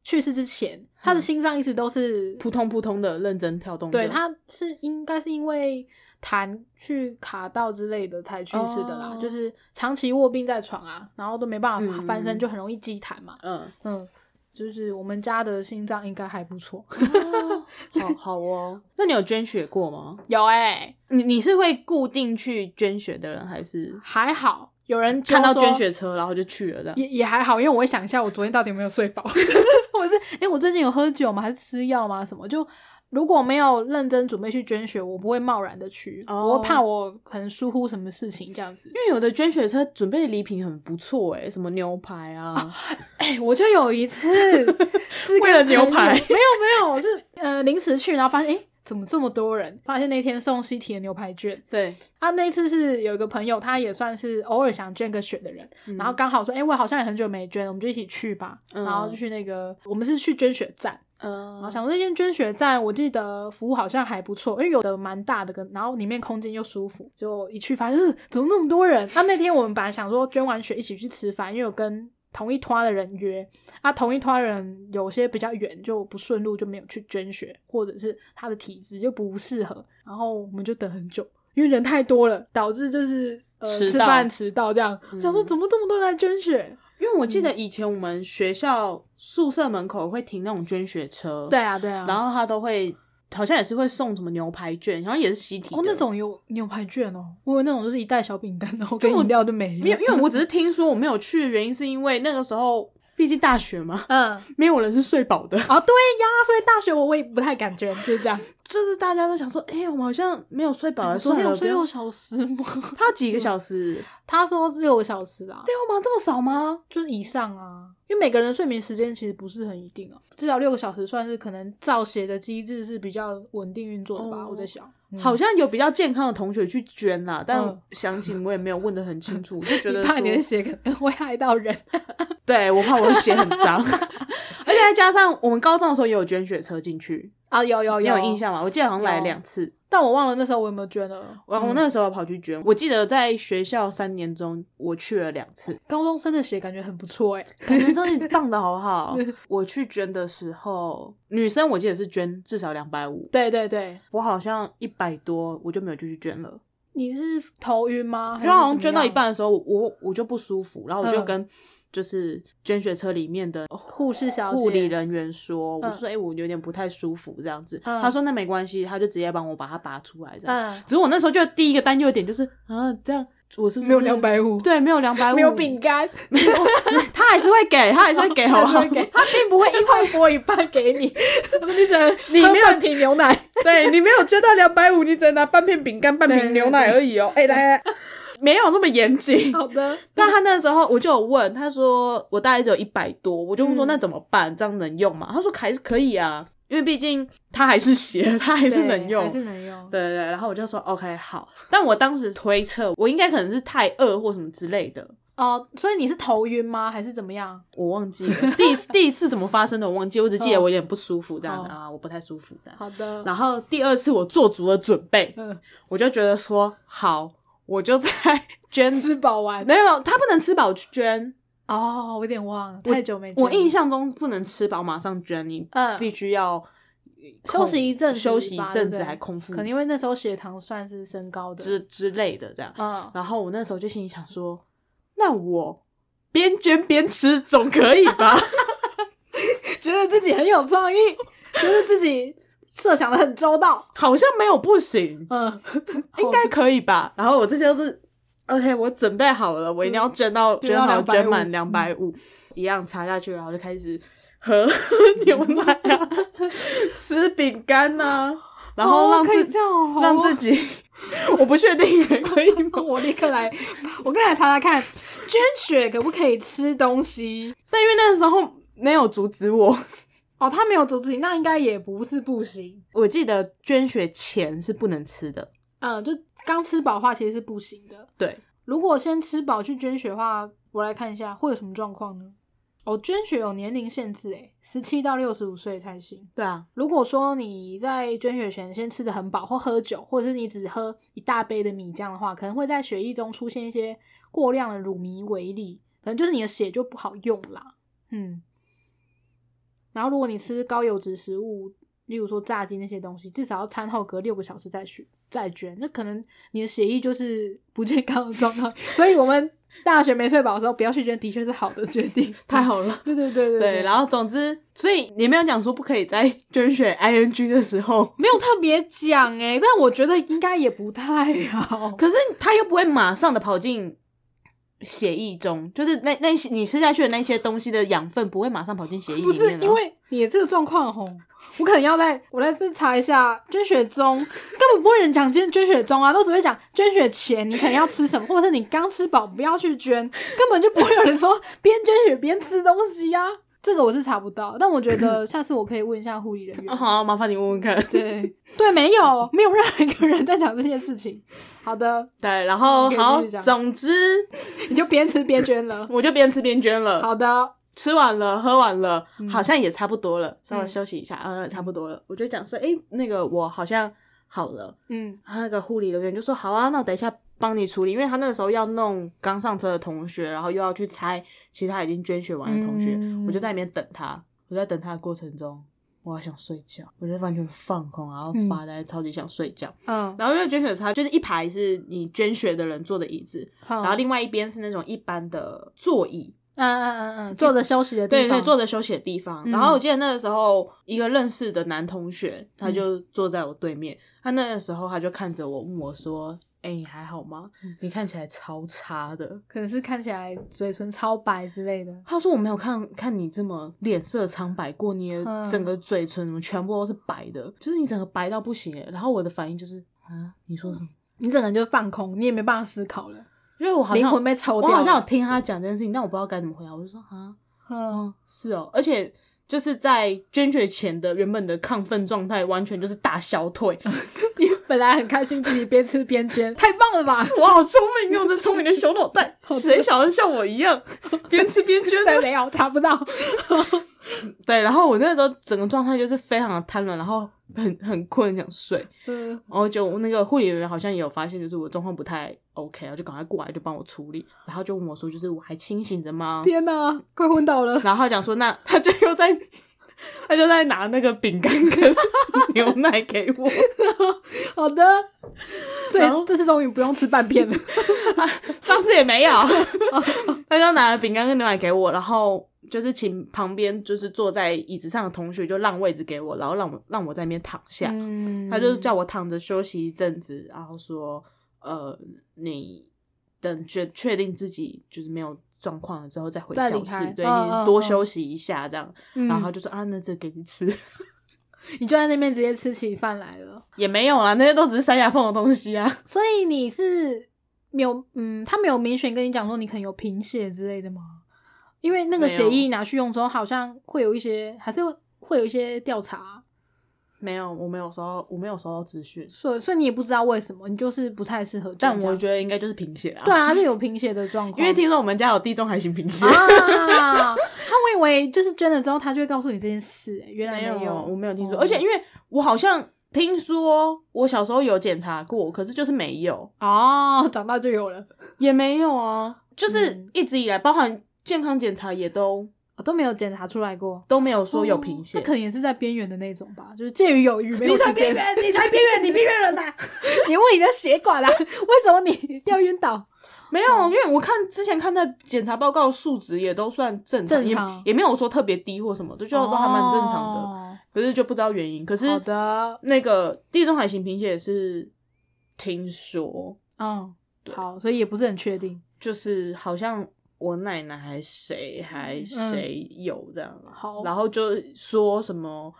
[SPEAKER 2] 去世之前，他的心脏一直都是，
[SPEAKER 1] 扑通扑通的认真跳动。
[SPEAKER 2] 对，他是应该是因为痰去卡到之类的才去世的啦，
[SPEAKER 1] 哦
[SPEAKER 2] 就是长期卧病在床啊，然后都没办法
[SPEAKER 1] 嗯
[SPEAKER 2] 翻身，就很容易积痰嘛。
[SPEAKER 1] 嗯，
[SPEAKER 2] 嗯，就是我们家的心脏应该还不错。
[SPEAKER 1] 哦好好哦。那你有捐血过吗？
[SPEAKER 2] 有哎、
[SPEAKER 1] 你你是会固定去捐血的人，还是
[SPEAKER 2] 还好有人
[SPEAKER 1] 看到捐血车然后就去了的？
[SPEAKER 2] 也也还好，因为我会想一下，我昨天到底有没有睡饱，或者是哎、诶我最近有喝酒吗？还是吃药吗？什么就。如果没有认真准备去捐血，我不会贸然的去
[SPEAKER 1] 哦
[SPEAKER 2] 我会怕我可能疏忽什么事情这样子。
[SPEAKER 1] 因为有的捐血车准备的礼品很不错哎，什么牛排啊，
[SPEAKER 2] 哎、我就有一次 是
[SPEAKER 1] 为了牛排
[SPEAKER 2] 没有没有是呃临时去，然后发现哎、诶怎么这么多人？发现那天送西提的牛排券，
[SPEAKER 1] 对，
[SPEAKER 2] 啊，那一次是有一个朋友，他也算是偶尔想捐个血的人，然后刚好说，哎、我好像也很久没捐了，我们就一起去吧。
[SPEAKER 1] 嗯
[SPEAKER 2] 然后就去那个，我们是去捐血站，嗯然
[SPEAKER 1] 嗯
[SPEAKER 2] 后想说那间捐血站，我记得服务好像还不错，因为有的蛮大的，跟然后里面空间又舒服，就一去发现，呃怎么那么多人？那那天我们本来想说捐完血一起去吃饭，因为有跟同一团的人约，啊，同一团人有些比较远，就不顺路，就没有去捐血，或者是他的体质就不适合，然后我们就等很久，因为人太多了，导致就是呃吃饭迟到这样，
[SPEAKER 1] 嗯。
[SPEAKER 2] 想说怎么这么多人来捐血？
[SPEAKER 1] 因为我记得以前我们学校宿舍门口会停那种捐血车，
[SPEAKER 2] 对，啊，对啊，
[SPEAKER 1] 然后他都会好像也是会送什么牛排券，好像也是西提
[SPEAKER 2] 哦，那种有牛排券哦，我以为那种就是一袋小饼干，然后跟饮料就没了。
[SPEAKER 1] 没有，因为我只是听说我没有去的原因是因为那个时候毕竟大学嘛，
[SPEAKER 2] 嗯，
[SPEAKER 1] 没有人是睡饱的，
[SPEAKER 2] 哦，对呀，所以大学我我也不太敢捐，就是这样。
[SPEAKER 1] 就是大家都想说，哎、我们好像没有睡饱，
[SPEAKER 2] 昨天有睡六小时吗？
[SPEAKER 1] 他要几个小时？
[SPEAKER 2] 他说六个小时啦，
[SPEAKER 1] 六吗？这么少吗？
[SPEAKER 2] 就是以上啊，因为每个人的睡眠时间其实不是很一定啊，至少六个小时算是可能造血的机制是比较稳定运作的吧，
[SPEAKER 1] 哦
[SPEAKER 2] 我在想。嗯。
[SPEAKER 1] 好像有比较健康的同学去捐啦，但
[SPEAKER 2] 嗯。
[SPEAKER 1] 详情我也没有问得很清楚，就觉得
[SPEAKER 2] 怕你的，血可能会害到人。
[SPEAKER 1] 对我怕我的血很脏，而且再加上我们高中的时候也有捐血车进去，
[SPEAKER 2] 啊，有有有
[SPEAKER 1] 你有印？象吗？我记得好像来两次，
[SPEAKER 2] 但我忘了那时候我有没有捐了。
[SPEAKER 1] 我我
[SPEAKER 2] 嗯
[SPEAKER 1] 那个时候跑去捐，我记得在学校三年中我去了两次，
[SPEAKER 2] 高中生的血感觉很不错哎、
[SPEAKER 1] 感觉真的棒的好不好？我去捐的时候，女生我记得是捐至少两百五，
[SPEAKER 2] 对对对，
[SPEAKER 1] 我好像一百多，我就没有继续捐了。
[SPEAKER 2] 你是头晕吗？
[SPEAKER 1] 然后好像捐到一半的时候，我我就不舒服，然后我就
[SPEAKER 2] 嗯
[SPEAKER 1] 跟就是捐血车里面的
[SPEAKER 2] 护士小姐
[SPEAKER 1] 护理人员说，我
[SPEAKER 2] 嗯
[SPEAKER 1] 说哎、我有点不太舒服这样子，
[SPEAKER 2] 嗯
[SPEAKER 1] 他说那没关系，他就直接帮我把它拔出来这样。
[SPEAKER 2] 嗯，
[SPEAKER 1] 只是我那时候就第一个担忧点就是啊，这样我是不是
[SPEAKER 2] 没有两百五
[SPEAKER 1] 对，没有两百五，
[SPEAKER 2] 没有饼干，
[SPEAKER 1] 他还是会给，他还是会给，好不好？他并不会因为
[SPEAKER 2] 会拨一半给你，你只能
[SPEAKER 1] 你没有
[SPEAKER 2] 喝半瓶牛奶。
[SPEAKER 1] 对你没有捐到两百五，你只能拿半片饼干、半瓶牛奶而已哦。哎、来来，没有这么严谨。
[SPEAKER 2] 好的，
[SPEAKER 1] 但他那时候我就有问，他说我大概只有一百多，我就问说
[SPEAKER 2] 嗯
[SPEAKER 1] 那怎么办？这样能用吗？他说还是可以啊，因为毕竟他还是鞋，他还是能用，
[SPEAKER 2] 对还是能用。
[SPEAKER 1] 对对对，然后我就说 OK 好，但我当时推测我应该可能是太饿或什么之类的，
[SPEAKER 2] 哦，所以你是头晕吗？还是怎么样？
[SPEAKER 1] 我忘记了第一次 第一次怎么发生的，我忘记，我只记得
[SPEAKER 2] 哦
[SPEAKER 1] 我有点不舒服这样、
[SPEAKER 2] 哦
[SPEAKER 1] 啊，我不太舒服这样。
[SPEAKER 2] 好的，
[SPEAKER 1] 然后第二次我做足了准备，
[SPEAKER 2] 嗯，
[SPEAKER 1] 我就觉得说好，我就在 捐，
[SPEAKER 2] 吃饱完
[SPEAKER 1] 没有，他不能吃饱捐，
[SPEAKER 2] 哦，我有点忘了，太久没。
[SPEAKER 1] 我印象中不能吃饱马上捐，你
[SPEAKER 2] 嗯
[SPEAKER 1] 必须要
[SPEAKER 2] 休息一阵子，
[SPEAKER 1] 休息一阵子还空腹
[SPEAKER 2] 可能因为那时候血糖算是升高的。
[SPEAKER 1] 之之类的这样。
[SPEAKER 2] 嗯，
[SPEAKER 1] 然后我那时候就心里想说，那我边捐边吃总可以吧？
[SPEAKER 2] 觉得自己很有创意，觉得自己设想的很周到。
[SPEAKER 1] 好像没有不行，
[SPEAKER 2] 嗯，
[SPEAKER 1] 应该可以吧？然后我这些都是 OK，我准备好了，我一定要捐到、
[SPEAKER 2] 捐到
[SPEAKER 1] 捐好
[SPEAKER 2] 250
[SPEAKER 1] 捐满两百五，一样插下去，然后就开始喝 牛奶啊，吃饼干呐，然后让自、
[SPEAKER 2] 己哦，
[SPEAKER 1] 让自己，我不确定可以吗？
[SPEAKER 2] 我立刻来，我跟来查查看，捐血可不可以吃东西？
[SPEAKER 1] 但因为那个时候没有阻止我，
[SPEAKER 2] 哦，他没有阻止你，那应该也不是不行。
[SPEAKER 1] 我记得捐血前是不能吃的，
[SPEAKER 2] 嗯，就刚吃饱的话，其实是不行的。
[SPEAKER 1] 对，
[SPEAKER 2] 如果先吃饱去捐血的话，我来看一下会有什么状况呢？哦，捐血有年龄限制，诶，十七到六十五岁才行。
[SPEAKER 1] 对啊，
[SPEAKER 2] 如果说你在捐血前先吃的很饱，或喝酒，或者是你只喝一大杯的米浆的话，可能会在血液中出现一些过量的乳糜微粒，可能就是你的血就不好用啦。嗯，然后如果你吃高油脂食物，例如说炸鸡那些东西，至少要餐后隔六个小时再去再捐，那可能你的血液就是不健康的状况。所以我们大学没睡饱的时候不要去捐，的确是好的决定。
[SPEAKER 1] 太好了。
[SPEAKER 2] 对对对对
[SPEAKER 1] 对，然后总之，所以你没有讲说不可以在 捐血 ing 的时候，
[SPEAKER 2] 没有特别讲哎，但我觉得应该也不太好。
[SPEAKER 1] 可是他又不会马上的跑进血液中，就是那那些你吃下去的那些东西的养分不会马上跑进血液
[SPEAKER 2] 不是
[SPEAKER 1] 里面、啊。
[SPEAKER 2] 因为你的这个状况吼，我可能要在我来这查一下捐血中，根本不会有人讲捐捐血中啊，都只会讲捐血前你可能要吃什么，或者是你刚吃饱不要去捐，根本就不会有人说边捐血边吃东西呀、这个我是查不到，但我觉得 下次我可以问一下护理人员。
[SPEAKER 1] 啊 好，麻烦你问问看。
[SPEAKER 2] 对 对，没有没有任何一个人在讲这件事情。好的，
[SPEAKER 1] 对，然后好总之
[SPEAKER 2] 你就边吃边捐了。
[SPEAKER 1] 我就边吃边捐了。
[SPEAKER 2] 好的，
[SPEAKER 1] 吃完了，喝完了，
[SPEAKER 2] 嗯
[SPEAKER 1] 好像也差不多了，稍微
[SPEAKER 2] 嗯
[SPEAKER 1] 休息一下，呃，差不多了。我就讲说，诶，那个我好像好了。
[SPEAKER 2] 嗯
[SPEAKER 1] 他那个护理人员就说：“好啊，那我等一下帮你处理，因为他那个时候要弄刚上车的同学，然后又要去拆其他已经捐血完的同学，
[SPEAKER 2] 嗯
[SPEAKER 1] 我就在里面等他。我在等他的过程中，我还想睡觉，我就完全放空，然后
[SPEAKER 2] 嗯
[SPEAKER 1] 发呆，超级想睡觉。
[SPEAKER 2] 嗯，
[SPEAKER 1] 然后因为捐血差就是一排是你捐血的人坐的椅子，
[SPEAKER 2] 好
[SPEAKER 1] 然后另外一边是那种一般的座椅，
[SPEAKER 2] 嗯嗯嗯嗯，坐着休息的地方，
[SPEAKER 1] 对对，坐着休息的地方。
[SPEAKER 2] 嗯
[SPEAKER 1] 然后我记得那个时候，一个认识的男同学，他就坐在我对面。他那个时候他就看着我，问我说：“哎、你还好吗？你看起来超差的。
[SPEAKER 2] 可能是看起来嘴唇超白之类的。”
[SPEAKER 1] 他说：“我没有看看你这么脸色苍白过，你的
[SPEAKER 2] 嗯
[SPEAKER 1] 整个嘴唇什么全部都是白的，就是你整个白到不行哎。”然后我的反应就是：“啊，你说什么？”
[SPEAKER 2] 你整个人就放空，你也没办法思考了，
[SPEAKER 1] 因为我好像
[SPEAKER 2] 灵魂被抽掉。
[SPEAKER 1] 我好像有听他讲这件事情，但我不知道该怎么回答。我就说：“啊，
[SPEAKER 2] 嗯，
[SPEAKER 1] 是哦，而且就是在捐血前的原本的亢奋状态，完全就是大消退。
[SPEAKER 2] 你本来很开心自己边吃边捐，太棒了吧？
[SPEAKER 1] 我好聪明哦，这聪明的小脑袋，谁想要像我一样 边吃边捐
[SPEAKER 2] 对，
[SPEAKER 1] 呢？
[SPEAKER 2] 没有查不到。
[SPEAKER 1] 对，然后我那个时候整个状态就是非常的瘫软，然后很很困，想睡。
[SPEAKER 2] 嗯，
[SPEAKER 1] 然后就那个护理人员好像也有发现，就是我状况不太 OK，然后就赶快过来就帮我处理，然后就问我说，就是我还清醒着吗？
[SPEAKER 2] 天哪，快昏倒了。
[SPEAKER 1] 然后他讲说，那他就又在，他就在拿那个饼干跟 牛奶给我。
[SPEAKER 2] 好的，这这次终于不用吃半片了。
[SPEAKER 1] 上次也没有。他就拿了饼干跟牛奶给我，然后就是请旁边就是坐在椅子上的同学就让位置给我，然后让我让我在那边躺下。
[SPEAKER 2] 嗯
[SPEAKER 1] 他就叫我躺着休息一阵子，然后说，呃，你等确确定自己就是没有状况了之后再回教室对你多
[SPEAKER 2] 嗯
[SPEAKER 1] 休息一下这样。
[SPEAKER 2] 嗯
[SPEAKER 1] 然后他就说啊，那这给你吃，
[SPEAKER 2] 你就在那边直接吃起饭来了。
[SPEAKER 1] 也没有啦，那些都只是塞牙缝的东西啊。
[SPEAKER 2] 所以你是没有，嗯，他没有明显跟你讲说你可能有贫血之类的吗？因为那个
[SPEAKER 1] 没有
[SPEAKER 2] 血液拿去用之后，好像会有一些，还是会有一些调查，
[SPEAKER 1] 没有，我没有收到，我没有收到资讯，
[SPEAKER 2] 所以所以你也不知道为什么，你就是不太适合。
[SPEAKER 1] 但我觉得应该就是贫血啊。
[SPEAKER 2] 对啊，是有贫血的状况。
[SPEAKER 1] 因为听说我们家有地中海型贫血，
[SPEAKER 2] 啊，他我以为就是捐了之后，他就会告诉你这件事、欸原来
[SPEAKER 1] 没
[SPEAKER 2] 有，
[SPEAKER 1] 我没有听说，
[SPEAKER 2] 哦
[SPEAKER 1] 而且因为我好像听说我小时候有检查过，可是就是没有，
[SPEAKER 2] 哦，长大就有了，
[SPEAKER 1] 也没有啊，就是
[SPEAKER 2] 嗯
[SPEAKER 1] 一直以来，包含健康检查也都
[SPEAKER 2] 我都没有检查出来过。
[SPEAKER 1] 都没有说有贫血。
[SPEAKER 2] 哦可能也是在边缘的那种吧，就是介于有余没有
[SPEAKER 1] 你才边。缘，你才边缘，你边缘人呐！
[SPEAKER 2] 你问你的血管啦、为什么你要晕倒？
[SPEAKER 1] 没有，因为我看之前看的检查报告数值也都算正常，
[SPEAKER 2] 正常
[SPEAKER 1] 也也没有说特别低或什么就觉得都还蛮正常的。
[SPEAKER 2] 哦
[SPEAKER 1] 可是就不知道原因。可是
[SPEAKER 2] 好的，
[SPEAKER 1] 那个地中海型贫血也是听说，
[SPEAKER 2] 嗯，好，所以也不是很确定。
[SPEAKER 1] 就是好像我奶奶还谁还谁有这样，
[SPEAKER 2] 嗯好
[SPEAKER 1] 然后就说什么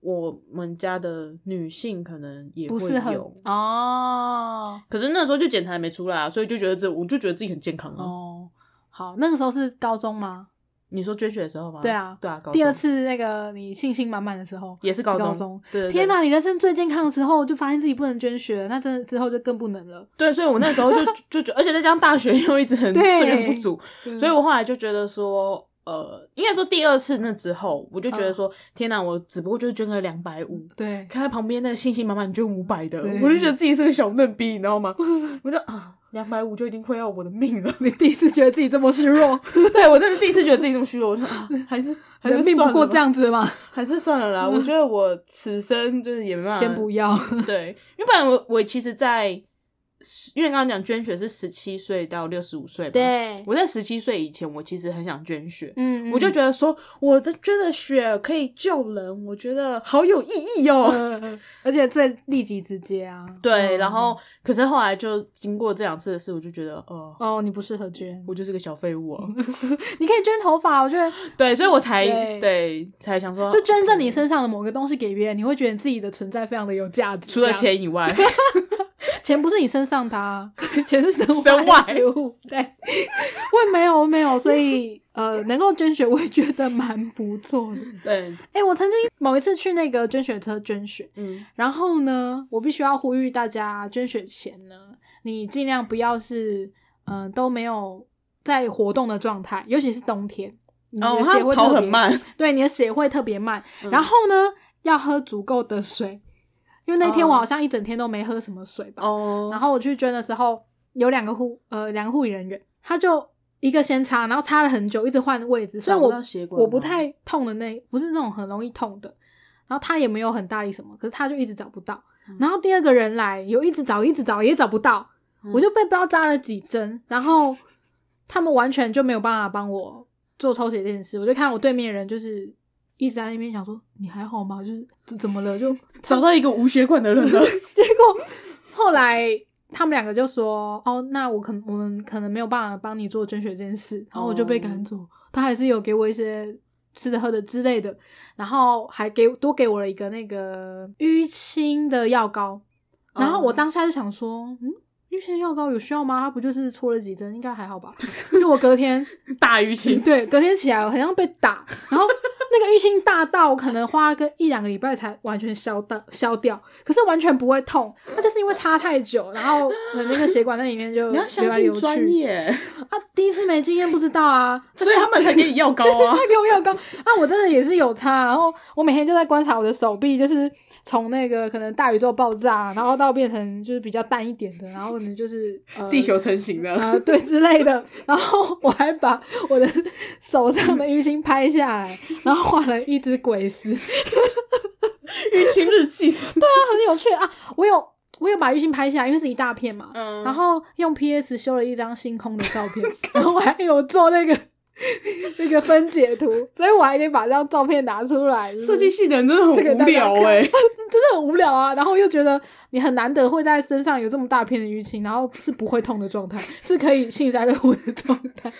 [SPEAKER 1] 我们家的女性可能也会
[SPEAKER 2] 不是很
[SPEAKER 1] 有。
[SPEAKER 2] 哦
[SPEAKER 1] 可是那时候就检查还没出来啊，所以就觉得这我就觉得自己很健康啊。
[SPEAKER 2] 哦，好，那个时候是高中吗？
[SPEAKER 1] 你说捐血的时候吗？
[SPEAKER 2] 对啊
[SPEAKER 1] 对啊，高中
[SPEAKER 2] 第二次那个你信心满满的时候，
[SPEAKER 1] 也是高中，
[SPEAKER 2] 高中。
[SPEAKER 1] 对对对
[SPEAKER 2] 天哪，你人生最健康的时候就发现自己不能捐血，那真的之后就更不能了。
[SPEAKER 1] 对，所以我那时候就 就觉，而且再加上大学又一直很
[SPEAKER 2] 对
[SPEAKER 1] 资源不足，
[SPEAKER 2] 嗯
[SPEAKER 1] 所以我后来就觉得说，呃，应该说第二次那之后，我就觉得
[SPEAKER 2] 嗯
[SPEAKER 1] 说，天哪，我只不过就是捐个两百五，
[SPEAKER 2] 对，
[SPEAKER 1] 看他旁边那个信心满满捐五百的，我就觉得自己是个小嫩逼，你知道吗？我就啊，两百五就已经快要我的命了。
[SPEAKER 2] 你第一次觉得自己这么虚弱，
[SPEAKER 1] 对我真的第一次觉得自己这么虚弱，我说啊，还是还是
[SPEAKER 2] 人命不过这，样子嘛，
[SPEAKER 1] 还是算了啦。我觉得我此生就是也没办法，
[SPEAKER 2] 先不要。
[SPEAKER 1] 对，因为不然我我其实在，因为刚刚讲捐血是十七岁到六十五岁嘛，，
[SPEAKER 2] 对，
[SPEAKER 1] 我在十七岁以前，我其实很想捐血，
[SPEAKER 2] 嗯，
[SPEAKER 1] 我就觉得说我的捐的血可以救人，我觉得好有意义哦。
[SPEAKER 2] 而且最立即直接啊。
[SPEAKER 1] 对，
[SPEAKER 2] 嗯
[SPEAKER 1] 然后可是后来就经过这两次的事，我就觉得，哦、
[SPEAKER 2] 哦，你不适合捐，
[SPEAKER 1] 我就是个小废物哦。
[SPEAKER 2] 你可以捐头发，我觉得
[SPEAKER 1] 对，所以我才
[SPEAKER 2] 对
[SPEAKER 1] 对才想说，
[SPEAKER 2] 就捐赠你身上的某个东西给别人，你会觉得自己的存在非常的有价值。
[SPEAKER 1] 除了钱以外，
[SPEAKER 2] 钱不是你身上的、啊，钱是身
[SPEAKER 1] 身外
[SPEAKER 2] 之物。对，我也没有，我没有，所以呃，能够捐血，我也觉得蛮不错的。
[SPEAKER 1] 对，
[SPEAKER 2] 哎、我曾经某一次去那个捐血车捐血，
[SPEAKER 1] 嗯，
[SPEAKER 2] 然后呢，我必须要呼吁大家，捐血前呢，你尽量不要是嗯、呃都没有在活动的状态，尤其是冬天，你的
[SPEAKER 1] 哦，
[SPEAKER 2] 血会特别，
[SPEAKER 1] 很慢，
[SPEAKER 2] 对，你的血会特别慢。
[SPEAKER 1] 嗯
[SPEAKER 2] 然后呢，要喝足够的水，因为那天
[SPEAKER 1] 哦
[SPEAKER 2] 我好像一整天都没喝什么水吧。
[SPEAKER 1] 哦，
[SPEAKER 2] 然后我去捐的时候，有两个护呃两个护理人员，他就一个先插，然后插了很久，一直换位置，所以我我不太痛的那不是那种很容易痛的，然后他也没有很大力什么，可是他就一直找不到。
[SPEAKER 1] 嗯。
[SPEAKER 2] 然后第二个人来，有一直找一直找也找不到，
[SPEAKER 1] 嗯。
[SPEAKER 2] 我就被不知道扎了几针，然后他们完全就没有办法帮我做抽血这件事，我就看我对面的人就是一直在那边想说你还好吗？就是怎怎么了？就
[SPEAKER 1] 找到一个无血管的人了。
[SPEAKER 2] 结果后来他们两个就说：“哦，那我可能我们可能没有办法帮你做捐血这件事。”然后我就被赶走。他还是有给我一些吃的喝的之类的，然后还给多给我了一个那个淤青的药膏。然后我当下就想说：“嗯，淤青药膏有需要吗？它不就是搓了几针，应该还好吧？”因为我隔天
[SPEAKER 1] 大淤青，
[SPEAKER 2] 对，隔天起来我好像被打，然后那个淤青大到我可能花了个一两个礼拜才完全消掉消掉，可是完全不会痛，那就是因为擦太久，然后可能那个血管在里面就
[SPEAKER 1] 你要相信。专业，
[SPEAKER 2] 啊，第一次没经验不知道啊，
[SPEAKER 1] 所以他们才给你药膏啊。
[SPEAKER 2] 他给我药膏啊，我真的也是有擦，然后我每天就在观察我的手臂，就是从那个可能大宇宙爆炸，然后到变成就是比较淡一点的，然后可能就是 呃
[SPEAKER 1] 地球成型的，
[SPEAKER 2] 呃，对之类的。然后我还把我的手上的淤青拍下来，然后画了一只鬼丝，对
[SPEAKER 1] 淤青日记。
[SPEAKER 2] 对啊，很有趣啊。我有我有把淤青拍下来，因为是一大片嘛，
[SPEAKER 1] 嗯
[SPEAKER 2] 然后用 PS 修了一张星空的照片，然后我还有做那个 那个分解图，所以我还得把这张照片拿出来。
[SPEAKER 1] 设计系的人真的很
[SPEAKER 2] 这个
[SPEAKER 1] 无聊哎、
[SPEAKER 2] 真的很无聊啊，然后又觉得你很难得会在身上有这么大片的淤青，然后是不会痛的状态，是可以幸灾乐祸的状态，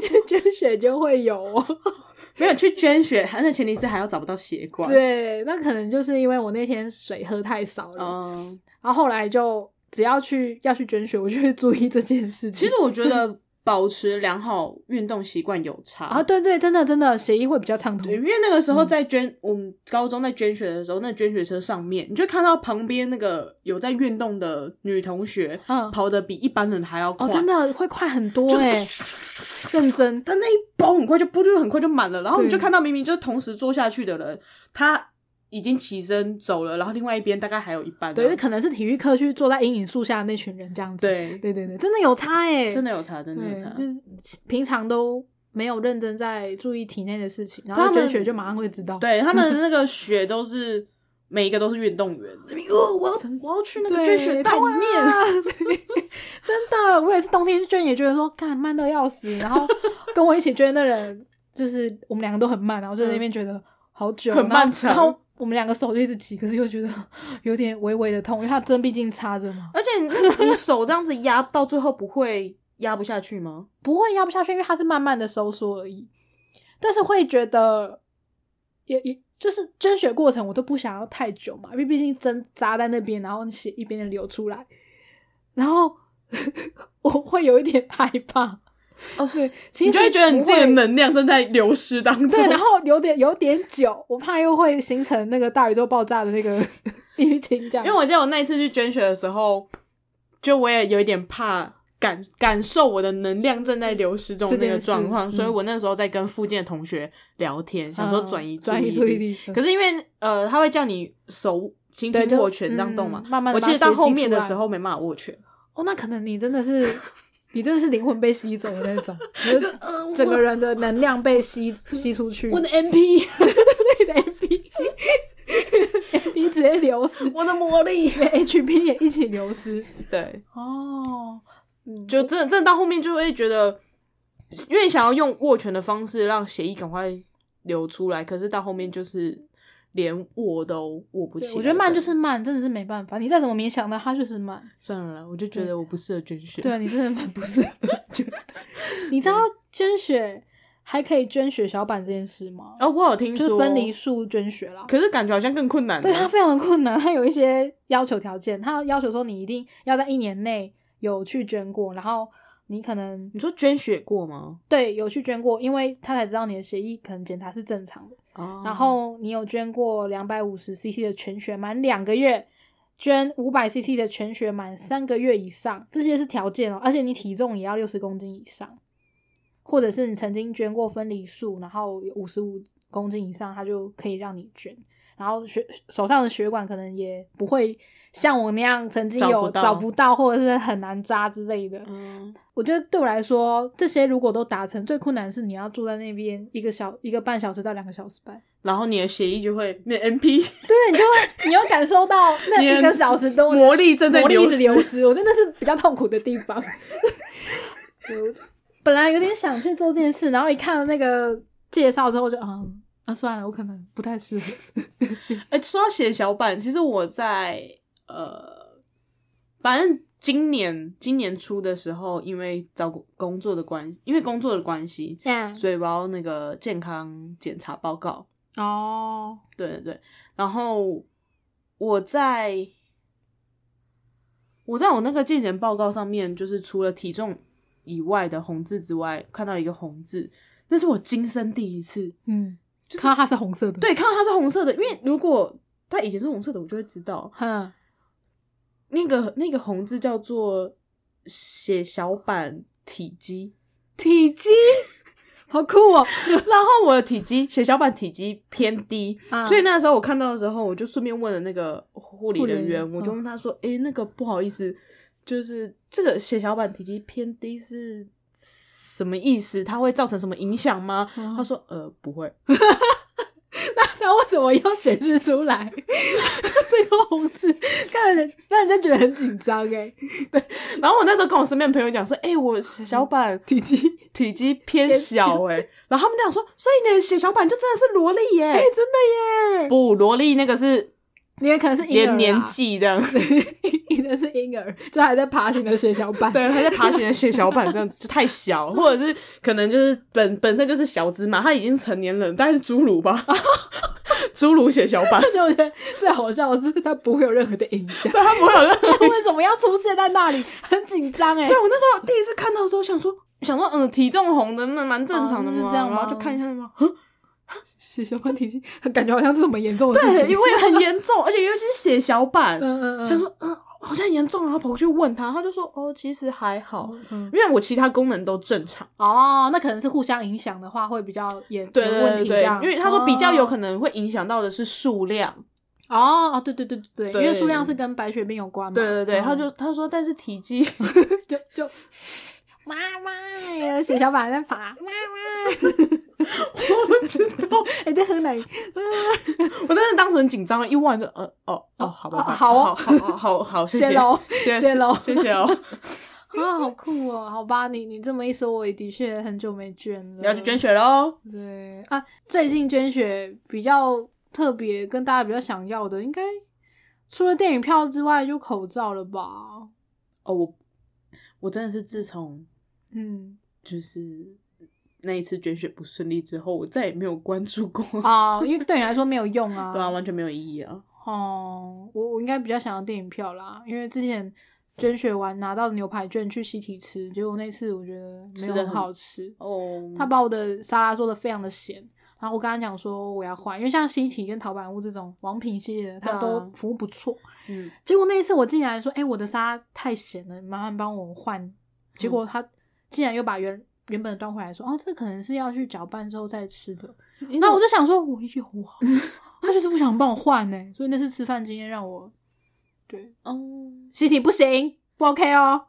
[SPEAKER 2] 就捐血就会有哦。
[SPEAKER 1] 没有去捐血，那前提是还要找不到血管。，
[SPEAKER 2] 对，那可能就是因为我那天水喝太少了，
[SPEAKER 1] 嗯，
[SPEAKER 2] 然后后来就只要去要去捐血，我就会注意这件事情。
[SPEAKER 1] 其实我觉得保持良好运动习惯有差
[SPEAKER 2] 啊，对对，真的真的，血液会比较畅通
[SPEAKER 1] 对，。因为那个时候在捐，我们高中在捐血的时候，那捐血车上面，你就看到旁边那个有在运动的女同学，
[SPEAKER 2] 嗯
[SPEAKER 1] 跑得比一般人还要快，
[SPEAKER 2] 哦，真的会快很多
[SPEAKER 1] 就
[SPEAKER 2] 哎、认真。
[SPEAKER 1] 但那一包很快就不就很快就满了，然后你就看到明明就是同时坐下去的人，他已经起身走了，然后另外一边大概还有一半，
[SPEAKER 2] 对，可能是体育课去坐在阴影树下的那群人这样子。
[SPEAKER 1] 对，
[SPEAKER 2] 对对对，真的有差哎、
[SPEAKER 1] 真的有差，真的有，差。
[SPEAKER 2] 就是平常都没有认真在注意体内的事情，然后
[SPEAKER 1] 他
[SPEAKER 2] 捐血就马上会知道。
[SPEAKER 1] 对他们那个血都是每一个都是运动员，哦，我要我要去那个捐血袋里面，
[SPEAKER 2] 面，对 真的，我也是冬天捐，也觉得说，干慢的要死。然后跟我一起捐的人，就是我们两个都很慢，然后就在那边觉得好久，
[SPEAKER 1] 很漫长
[SPEAKER 2] 然后我们两个手就一直挤，可是又觉得 有点微微的痛，因为它针毕竟插着嘛，
[SPEAKER 1] 而且你你手这样子压到最后不会压不下去吗？
[SPEAKER 2] 不会压不下去，因为它是慢慢的收缩而已。但是会觉得，也也就是捐血过程，我都不想要太久嘛，因为毕竟针扎在那边，然后血一边的流出来，然后 我会有一点害怕。
[SPEAKER 1] 哦，
[SPEAKER 2] 对，其实
[SPEAKER 1] 你就会觉得你自己的能量正在流失当中。
[SPEAKER 2] 对，然后有点有点久，我怕又会形成那个大宇宙爆炸的那个 淤青这样。
[SPEAKER 1] 因为我记得我那一次去捐血的时候，就我也有一点怕感感受我的能量正在流失中的那个状况，所以我那时候在跟附近的同学聊天，想说转移
[SPEAKER 2] 嗯转移注意力，
[SPEAKER 1] 可是因为呃，他会叫你手轻轻握拳这样动嘛，
[SPEAKER 2] 嗯慢慢地
[SPEAKER 1] 我其实到后面的时候没办法握拳，
[SPEAKER 2] 哦，那可能你真的是，你真的是灵魂被吸走的那种，你就
[SPEAKER 1] 呃
[SPEAKER 2] 整个人的能量被吸吸出去，
[SPEAKER 1] 我的 MP，
[SPEAKER 2] 你的 MP，MP 直接流失，
[SPEAKER 1] 我的魔力
[SPEAKER 2] ，HP 也一起流失。
[SPEAKER 1] 对，
[SPEAKER 2] 哦，嗯，
[SPEAKER 1] 就真的真的到后面就会觉得，因为想要用握拳的方式让血液赶快流出来，可是到后面就是连握都握不起来。
[SPEAKER 2] 我觉得慢就是慢，真的是没办法。你再怎么勉强的，它就是慢。
[SPEAKER 1] 算了啦，我就觉得我不适合捐血。
[SPEAKER 2] 对啊，你真的蛮不适合捐。你知道捐血还可以捐血小板这件事吗？
[SPEAKER 1] 哦，我有听说
[SPEAKER 2] 就是分离，术捐血啦。
[SPEAKER 1] 可是感觉好像更困难。
[SPEAKER 2] 对它非常的困难，它有一些要求条件，它要求说你一定要在一年内有去捐过，然后你可能
[SPEAKER 1] 你说捐血过吗？
[SPEAKER 2] 对有去捐过，因为他才知道你的血液可能检查是正常的，
[SPEAKER 1] 哦
[SPEAKER 2] 然后你有捐过两百五十 CC 的全血满两个月，捐五百 CC 的全血满三个月以上，这些是条件哦，而且你体重也要六十公斤以上，或者是你曾经捐过分离术，然后五十五公斤以上，它就可以让你捐。然后血手上的血管可能也不会像我那样曾经有
[SPEAKER 1] 找不到
[SPEAKER 2] 或者是很难扎之类的。
[SPEAKER 1] 嗯，
[SPEAKER 2] 我觉得对我来说，这些如果都达成，最困难是你要住在那边一个小一个半小时到两个小时半。
[SPEAKER 1] 然后你的血液就会那 MP
[SPEAKER 2] 对，你就会你会感受到那一个小时都
[SPEAKER 1] 魔力正在
[SPEAKER 2] 魔力一
[SPEAKER 1] 流失。
[SPEAKER 2] 直流失，我觉得那是比较痛苦的地方。我本来有点想去做这件事，然后一看了那个介绍之后就，嗯啊算了，我可能不太适合。
[SPEAKER 1] 哎、说到写小板，其实我在呃，反正今年今年初的时候，因为找工工作的关系，因为工作的关系，所以我要那个健康检查报告。
[SPEAKER 2] 哦，
[SPEAKER 1] 对对对，然后我在我在我那个健检报告上面，就是除了体重以外的红字之外，看到一个红字，那是我今生第一次
[SPEAKER 2] 嗯，就看到它是红色的，，
[SPEAKER 1] 对看到它是红色的，因为如果它以前是红色的，我就会知道
[SPEAKER 2] 哼，
[SPEAKER 1] 那个那个红字叫做血小板体积，
[SPEAKER 2] 体积 好酷哦，
[SPEAKER 1] 然后我的体积血小板体积偏低，
[SPEAKER 2] 啊
[SPEAKER 1] 所以那时候我看到的时候，我就顺便问了那个护理人员，我就问他说：“诶、那个不好意思，就是这个血小板体积偏低是什么意思？它会造成什么影响吗？”
[SPEAKER 2] 嗯
[SPEAKER 1] 他说：“呃，不会。
[SPEAKER 2] 那那为什么要显示出来 这个红字？看人让人家觉得很紧张哎。
[SPEAKER 1] 对然后我那时候跟我身边朋友讲说，哎、我血小板体积体积偏小哎、然后他们讲说，所以你的血小板就真的是萝莉耶、
[SPEAKER 2] 哎、真的耶！
[SPEAKER 1] 不，萝莉那个是
[SPEAKER 2] 你也可能是婴儿
[SPEAKER 1] 年，纪这样，
[SPEAKER 2] 你的是婴儿，就还在爬行的血小板。
[SPEAKER 1] 对，还在爬行的血小板这样子就太小，或者是可能就是本本身就是小只嘛，他已经成年人，大概是侏儒吧，侏儒血小板，
[SPEAKER 2] 就我觉得最好笑的是，它不会有任何的影响。
[SPEAKER 1] 对他不会有任何
[SPEAKER 2] 为什么要出现在那里？很紧张哎
[SPEAKER 1] 对。我那时候第一次看到的时候，想说想说，嗯，体重红的那蛮正常的嘛，
[SPEAKER 2] 哦是这样吗？
[SPEAKER 1] 然后就看一下嘛，
[SPEAKER 2] 血小板体积，感觉好像是什么严重的事
[SPEAKER 1] 对，
[SPEAKER 2] 情。
[SPEAKER 1] 因为很严重，而且尤其是血小板，
[SPEAKER 2] 嗯嗯嗯，
[SPEAKER 1] 想说嗯好像很严重，然后跑过去问他，他就说哦其实还好，
[SPEAKER 2] 嗯
[SPEAKER 1] 因为我其他功能都正常。
[SPEAKER 2] 哦，那可能是互相影响的话，会比较严
[SPEAKER 1] 对
[SPEAKER 2] 有
[SPEAKER 1] 对对对
[SPEAKER 2] 问题这样。，
[SPEAKER 1] 因为他说比较有可
[SPEAKER 2] 能
[SPEAKER 1] 能会影响到的是数量，
[SPEAKER 2] 哦哦，对对对对对，因为数量是跟白血病有关嘛。
[SPEAKER 1] 对对对，
[SPEAKER 2] 嗯
[SPEAKER 1] 他就他说但是体积，
[SPEAKER 2] 就就妈妈，血小板在爬，
[SPEAKER 1] 我不知道，
[SPEAKER 2] 哎，在喝奶，
[SPEAKER 1] 我真的当时很紧张，一问就呃哦哦，好吧，
[SPEAKER 2] 哦好哦
[SPEAKER 1] 好好好好好，谢谢
[SPEAKER 2] 谢喽，
[SPEAKER 1] 谢谢
[SPEAKER 2] 谢喽
[SPEAKER 1] 谢谢哦，
[SPEAKER 2] 啊，好酷哦！好吧，你你这么一说，我也的确很久没捐了。
[SPEAKER 1] 你要去捐血喽。
[SPEAKER 2] 对啊，最近捐血比较特别，跟大家比较想要的，应该除了电影票之外，就口罩了吧？
[SPEAKER 1] 哦，我我真的是自从
[SPEAKER 2] 嗯，
[SPEAKER 1] 就是那一次捐血不顺利之后，我再也没有关注过，
[SPEAKER 2] 啊，因为对你来说没有用啊。
[SPEAKER 1] 对啊，完全没有意义啊。
[SPEAKER 2] 哦，我我应该比较想要电影票啦，因为之前捐血完拿到牛排券去西体吃，结果那次我觉得没有很
[SPEAKER 1] 吃得很
[SPEAKER 2] 好吃。
[SPEAKER 1] 哦，
[SPEAKER 2] 他把我的沙拉做的非常的咸，然后我跟他讲说我要换，因为像西体跟陶板屋这种王品系列的，他都服务不错。
[SPEAKER 1] 嗯，
[SPEAKER 2] 结果那一次我竟然说，哎、我的沙拉太咸了，麻烦帮我换。结果他竟然又把原原本端回来说，哦，这可能是要去搅拌之后再吃的。那我就想说，我有啊，他就是不想帮我换呢，所以那次吃饭经验让我对
[SPEAKER 1] 哦，
[SPEAKER 2] 西体不行，不 OK 哦。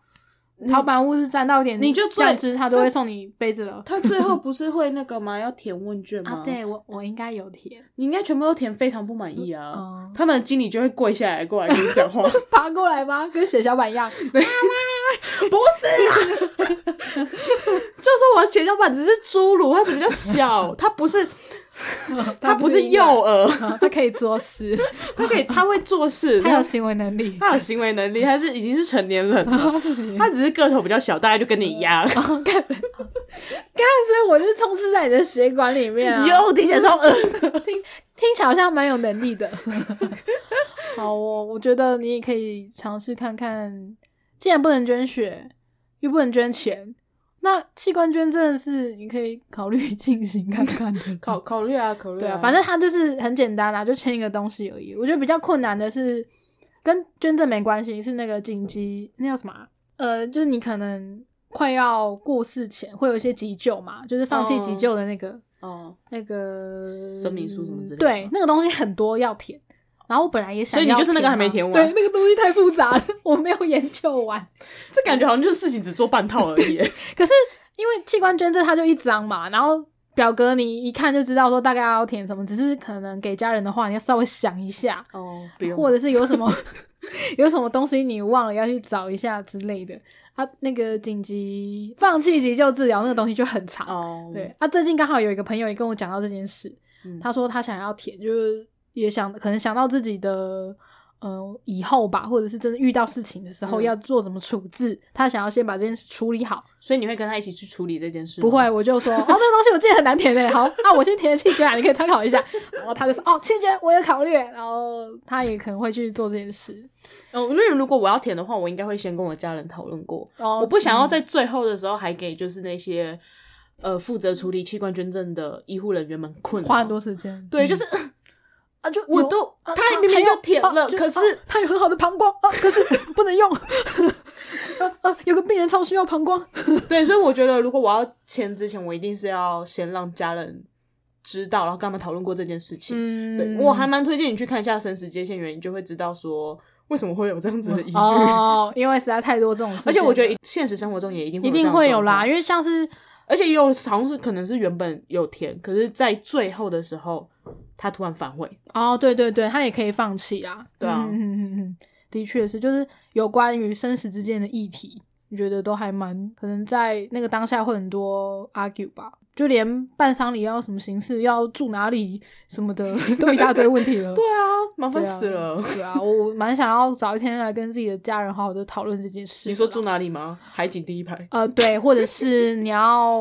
[SPEAKER 2] 陶板屋是沾到一点
[SPEAKER 1] 你就最
[SPEAKER 2] 酱汁，他都会送你杯子了。
[SPEAKER 1] 他最后不是会那个吗？要填问卷吗？
[SPEAKER 2] 啊，对我我应该有填，
[SPEAKER 1] 你应该全部都填非常不满意啊。
[SPEAKER 2] 嗯
[SPEAKER 1] 他们的经理就会跪下来过来跟你讲话，
[SPEAKER 2] 爬过来吗？跟血小板一样，
[SPEAKER 1] 不是啊，就说我的血小板只是侏儒，它只比较小，它不是，它不是幼儿，
[SPEAKER 2] 啊他可以做事，
[SPEAKER 1] 它可以，它会做事，
[SPEAKER 2] 他有行为能力，
[SPEAKER 1] 它有行为能力，它是已经是成年人了，
[SPEAKER 2] 是是
[SPEAKER 1] 它只是个头比较小，大概就跟你一样。
[SPEAKER 2] 哦，看，看，所以我就充斥在你的血管里面啊，
[SPEAKER 1] 哟，听起来超恶。听。
[SPEAKER 2] 听起来好像蛮有能力的。好哦，我觉得你也可以尝试看看，既然不能捐血，又不能捐钱，那器官捐赠的是你可以考虑进行看看的。
[SPEAKER 1] 考考虑啊，考虑
[SPEAKER 2] 对啊，反正它就是很简单啦，就签一个东西而已。我觉得比较困难的是跟捐赠没关系，是那个紧急那叫什么啊、呃，就是你可能快要过世前会有一些急救嘛，就是放弃急救的那个、
[SPEAKER 1] 哦，
[SPEAKER 2] 那个
[SPEAKER 1] 声明书什么之类的
[SPEAKER 2] 对，那个东西很多要填。然后我本来也想
[SPEAKER 1] 所以你就是那个还没填完
[SPEAKER 2] 对，那个东西太复杂了，我没有研究完。
[SPEAKER 1] 这感觉好像就是事情只做半套而已。
[SPEAKER 2] 可是因为器官捐赠它就一张嘛，然后表格你一看就知道说大概要填什么，只是可能给家人的话，你要稍微想一下，
[SPEAKER 1] 哦，
[SPEAKER 2] 或者是有什么 有什么东西你忘了要去找一下之类的。啊，那个紧急放弃急救治疗那个东西就很长。
[SPEAKER 1] 哦，
[SPEAKER 2] 对，啊，最近刚好有一个朋友也跟我讲到这件事，
[SPEAKER 1] 嗯
[SPEAKER 2] 他说他想要填，就是也想可能想到自己的呃以后吧，或者是真的遇到事情的时候
[SPEAKER 1] 嗯
[SPEAKER 2] 要做怎么处置，他想要先把这件事处理好。
[SPEAKER 1] 所以你会跟他一起去处理这件事？
[SPEAKER 2] 不会，，我就说哦，这个东西我记得很难填诶，好，啊，我先填弃捐啊，你可以参考一下。然后他就说哦，弃捐我也考虑，然后他也可能会去做这件事。
[SPEAKER 1] 哦，因为如果我要填的话，我应该会先跟我家人讨论过。
[SPEAKER 2] 哦，
[SPEAKER 1] 我不想要在最后的时候还给就是那些呃负责处理器官捐赠的医护人员们困扰
[SPEAKER 2] 花很多时间。
[SPEAKER 1] 对，
[SPEAKER 2] 嗯
[SPEAKER 1] 就是
[SPEAKER 2] 啊，就
[SPEAKER 1] 我都
[SPEAKER 2] 啊
[SPEAKER 1] 他明明就填了
[SPEAKER 2] 啊
[SPEAKER 1] 可是
[SPEAKER 2] 啊他有很好的膀胱啊，可是 不能用。啊啊，有个病人超需要膀胱。
[SPEAKER 1] 对，所以我觉得如果我要签之前，我一定是要先让家人知道，然后跟他们讨论过这件事情。
[SPEAKER 2] 嗯
[SPEAKER 1] 对我还蛮推荐你去看一下《生死接线员》，你就会知道说为什么会有这样子的疑虑。
[SPEAKER 2] 哦，因为实在太多这种事情，
[SPEAKER 1] 而且我觉得现实生活中也一定会
[SPEAKER 2] 一定会有啦，因为像是
[SPEAKER 1] 而且也有好像是可能是原本有填，可是在最后的时候他突然反悔。
[SPEAKER 2] 哦，对对对，他也可以放弃啦。
[SPEAKER 1] 对啊
[SPEAKER 2] 嗯嗯嗯嗯，的确是，就是有关于生死之间的议题，我觉得都还蛮可能在那个当下会很多 argue 吧，就连办丧礼要什么形式，要住哪里什么的，都一大堆问题了。
[SPEAKER 1] 对啊，麻烦死了。
[SPEAKER 2] 对啊，我我蛮想要早一天来跟自己的家人好好的讨论这件事。
[SPEAKER 1] 你说住哪里吗？海景第一排。
[SPEAKER 2] 呃，对，或者是你要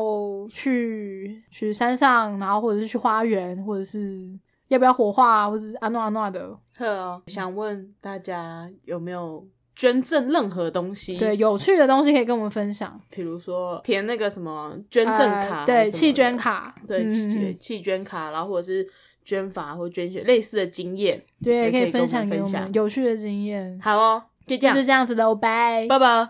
[SPEAKER 2] 去去山上，然后或者是去花园，或者是要不要火化啊，或者是安诺安诺的，
[SPEAKER 1] 呵，想问大家有没有捐赠任何东西？
[SPEAKER 2] 对，，有趣的东西可以跟我们分享。
[SPEAKER 1] 比如说填那个什么捐赠卡、
[SPEAKER 2] 呃对，弃捐，卡，
[SPEAKER 1] 对，弃
[SPEAKER 2] 嗯
[SPEAKER 1] 弃捐卡，然后或者是捐法或捐血类似的经验。
[SPEAKER 2] 对，可以分享给我
[SPEAKER 1] 分享
[SPEAKER 2] 们有趣的经验。
[SPEAKER 1] 好哦，就这样
[SPEAKER 2] 就，这样子喽，拜。
[SPEAKER 1] 拜拜。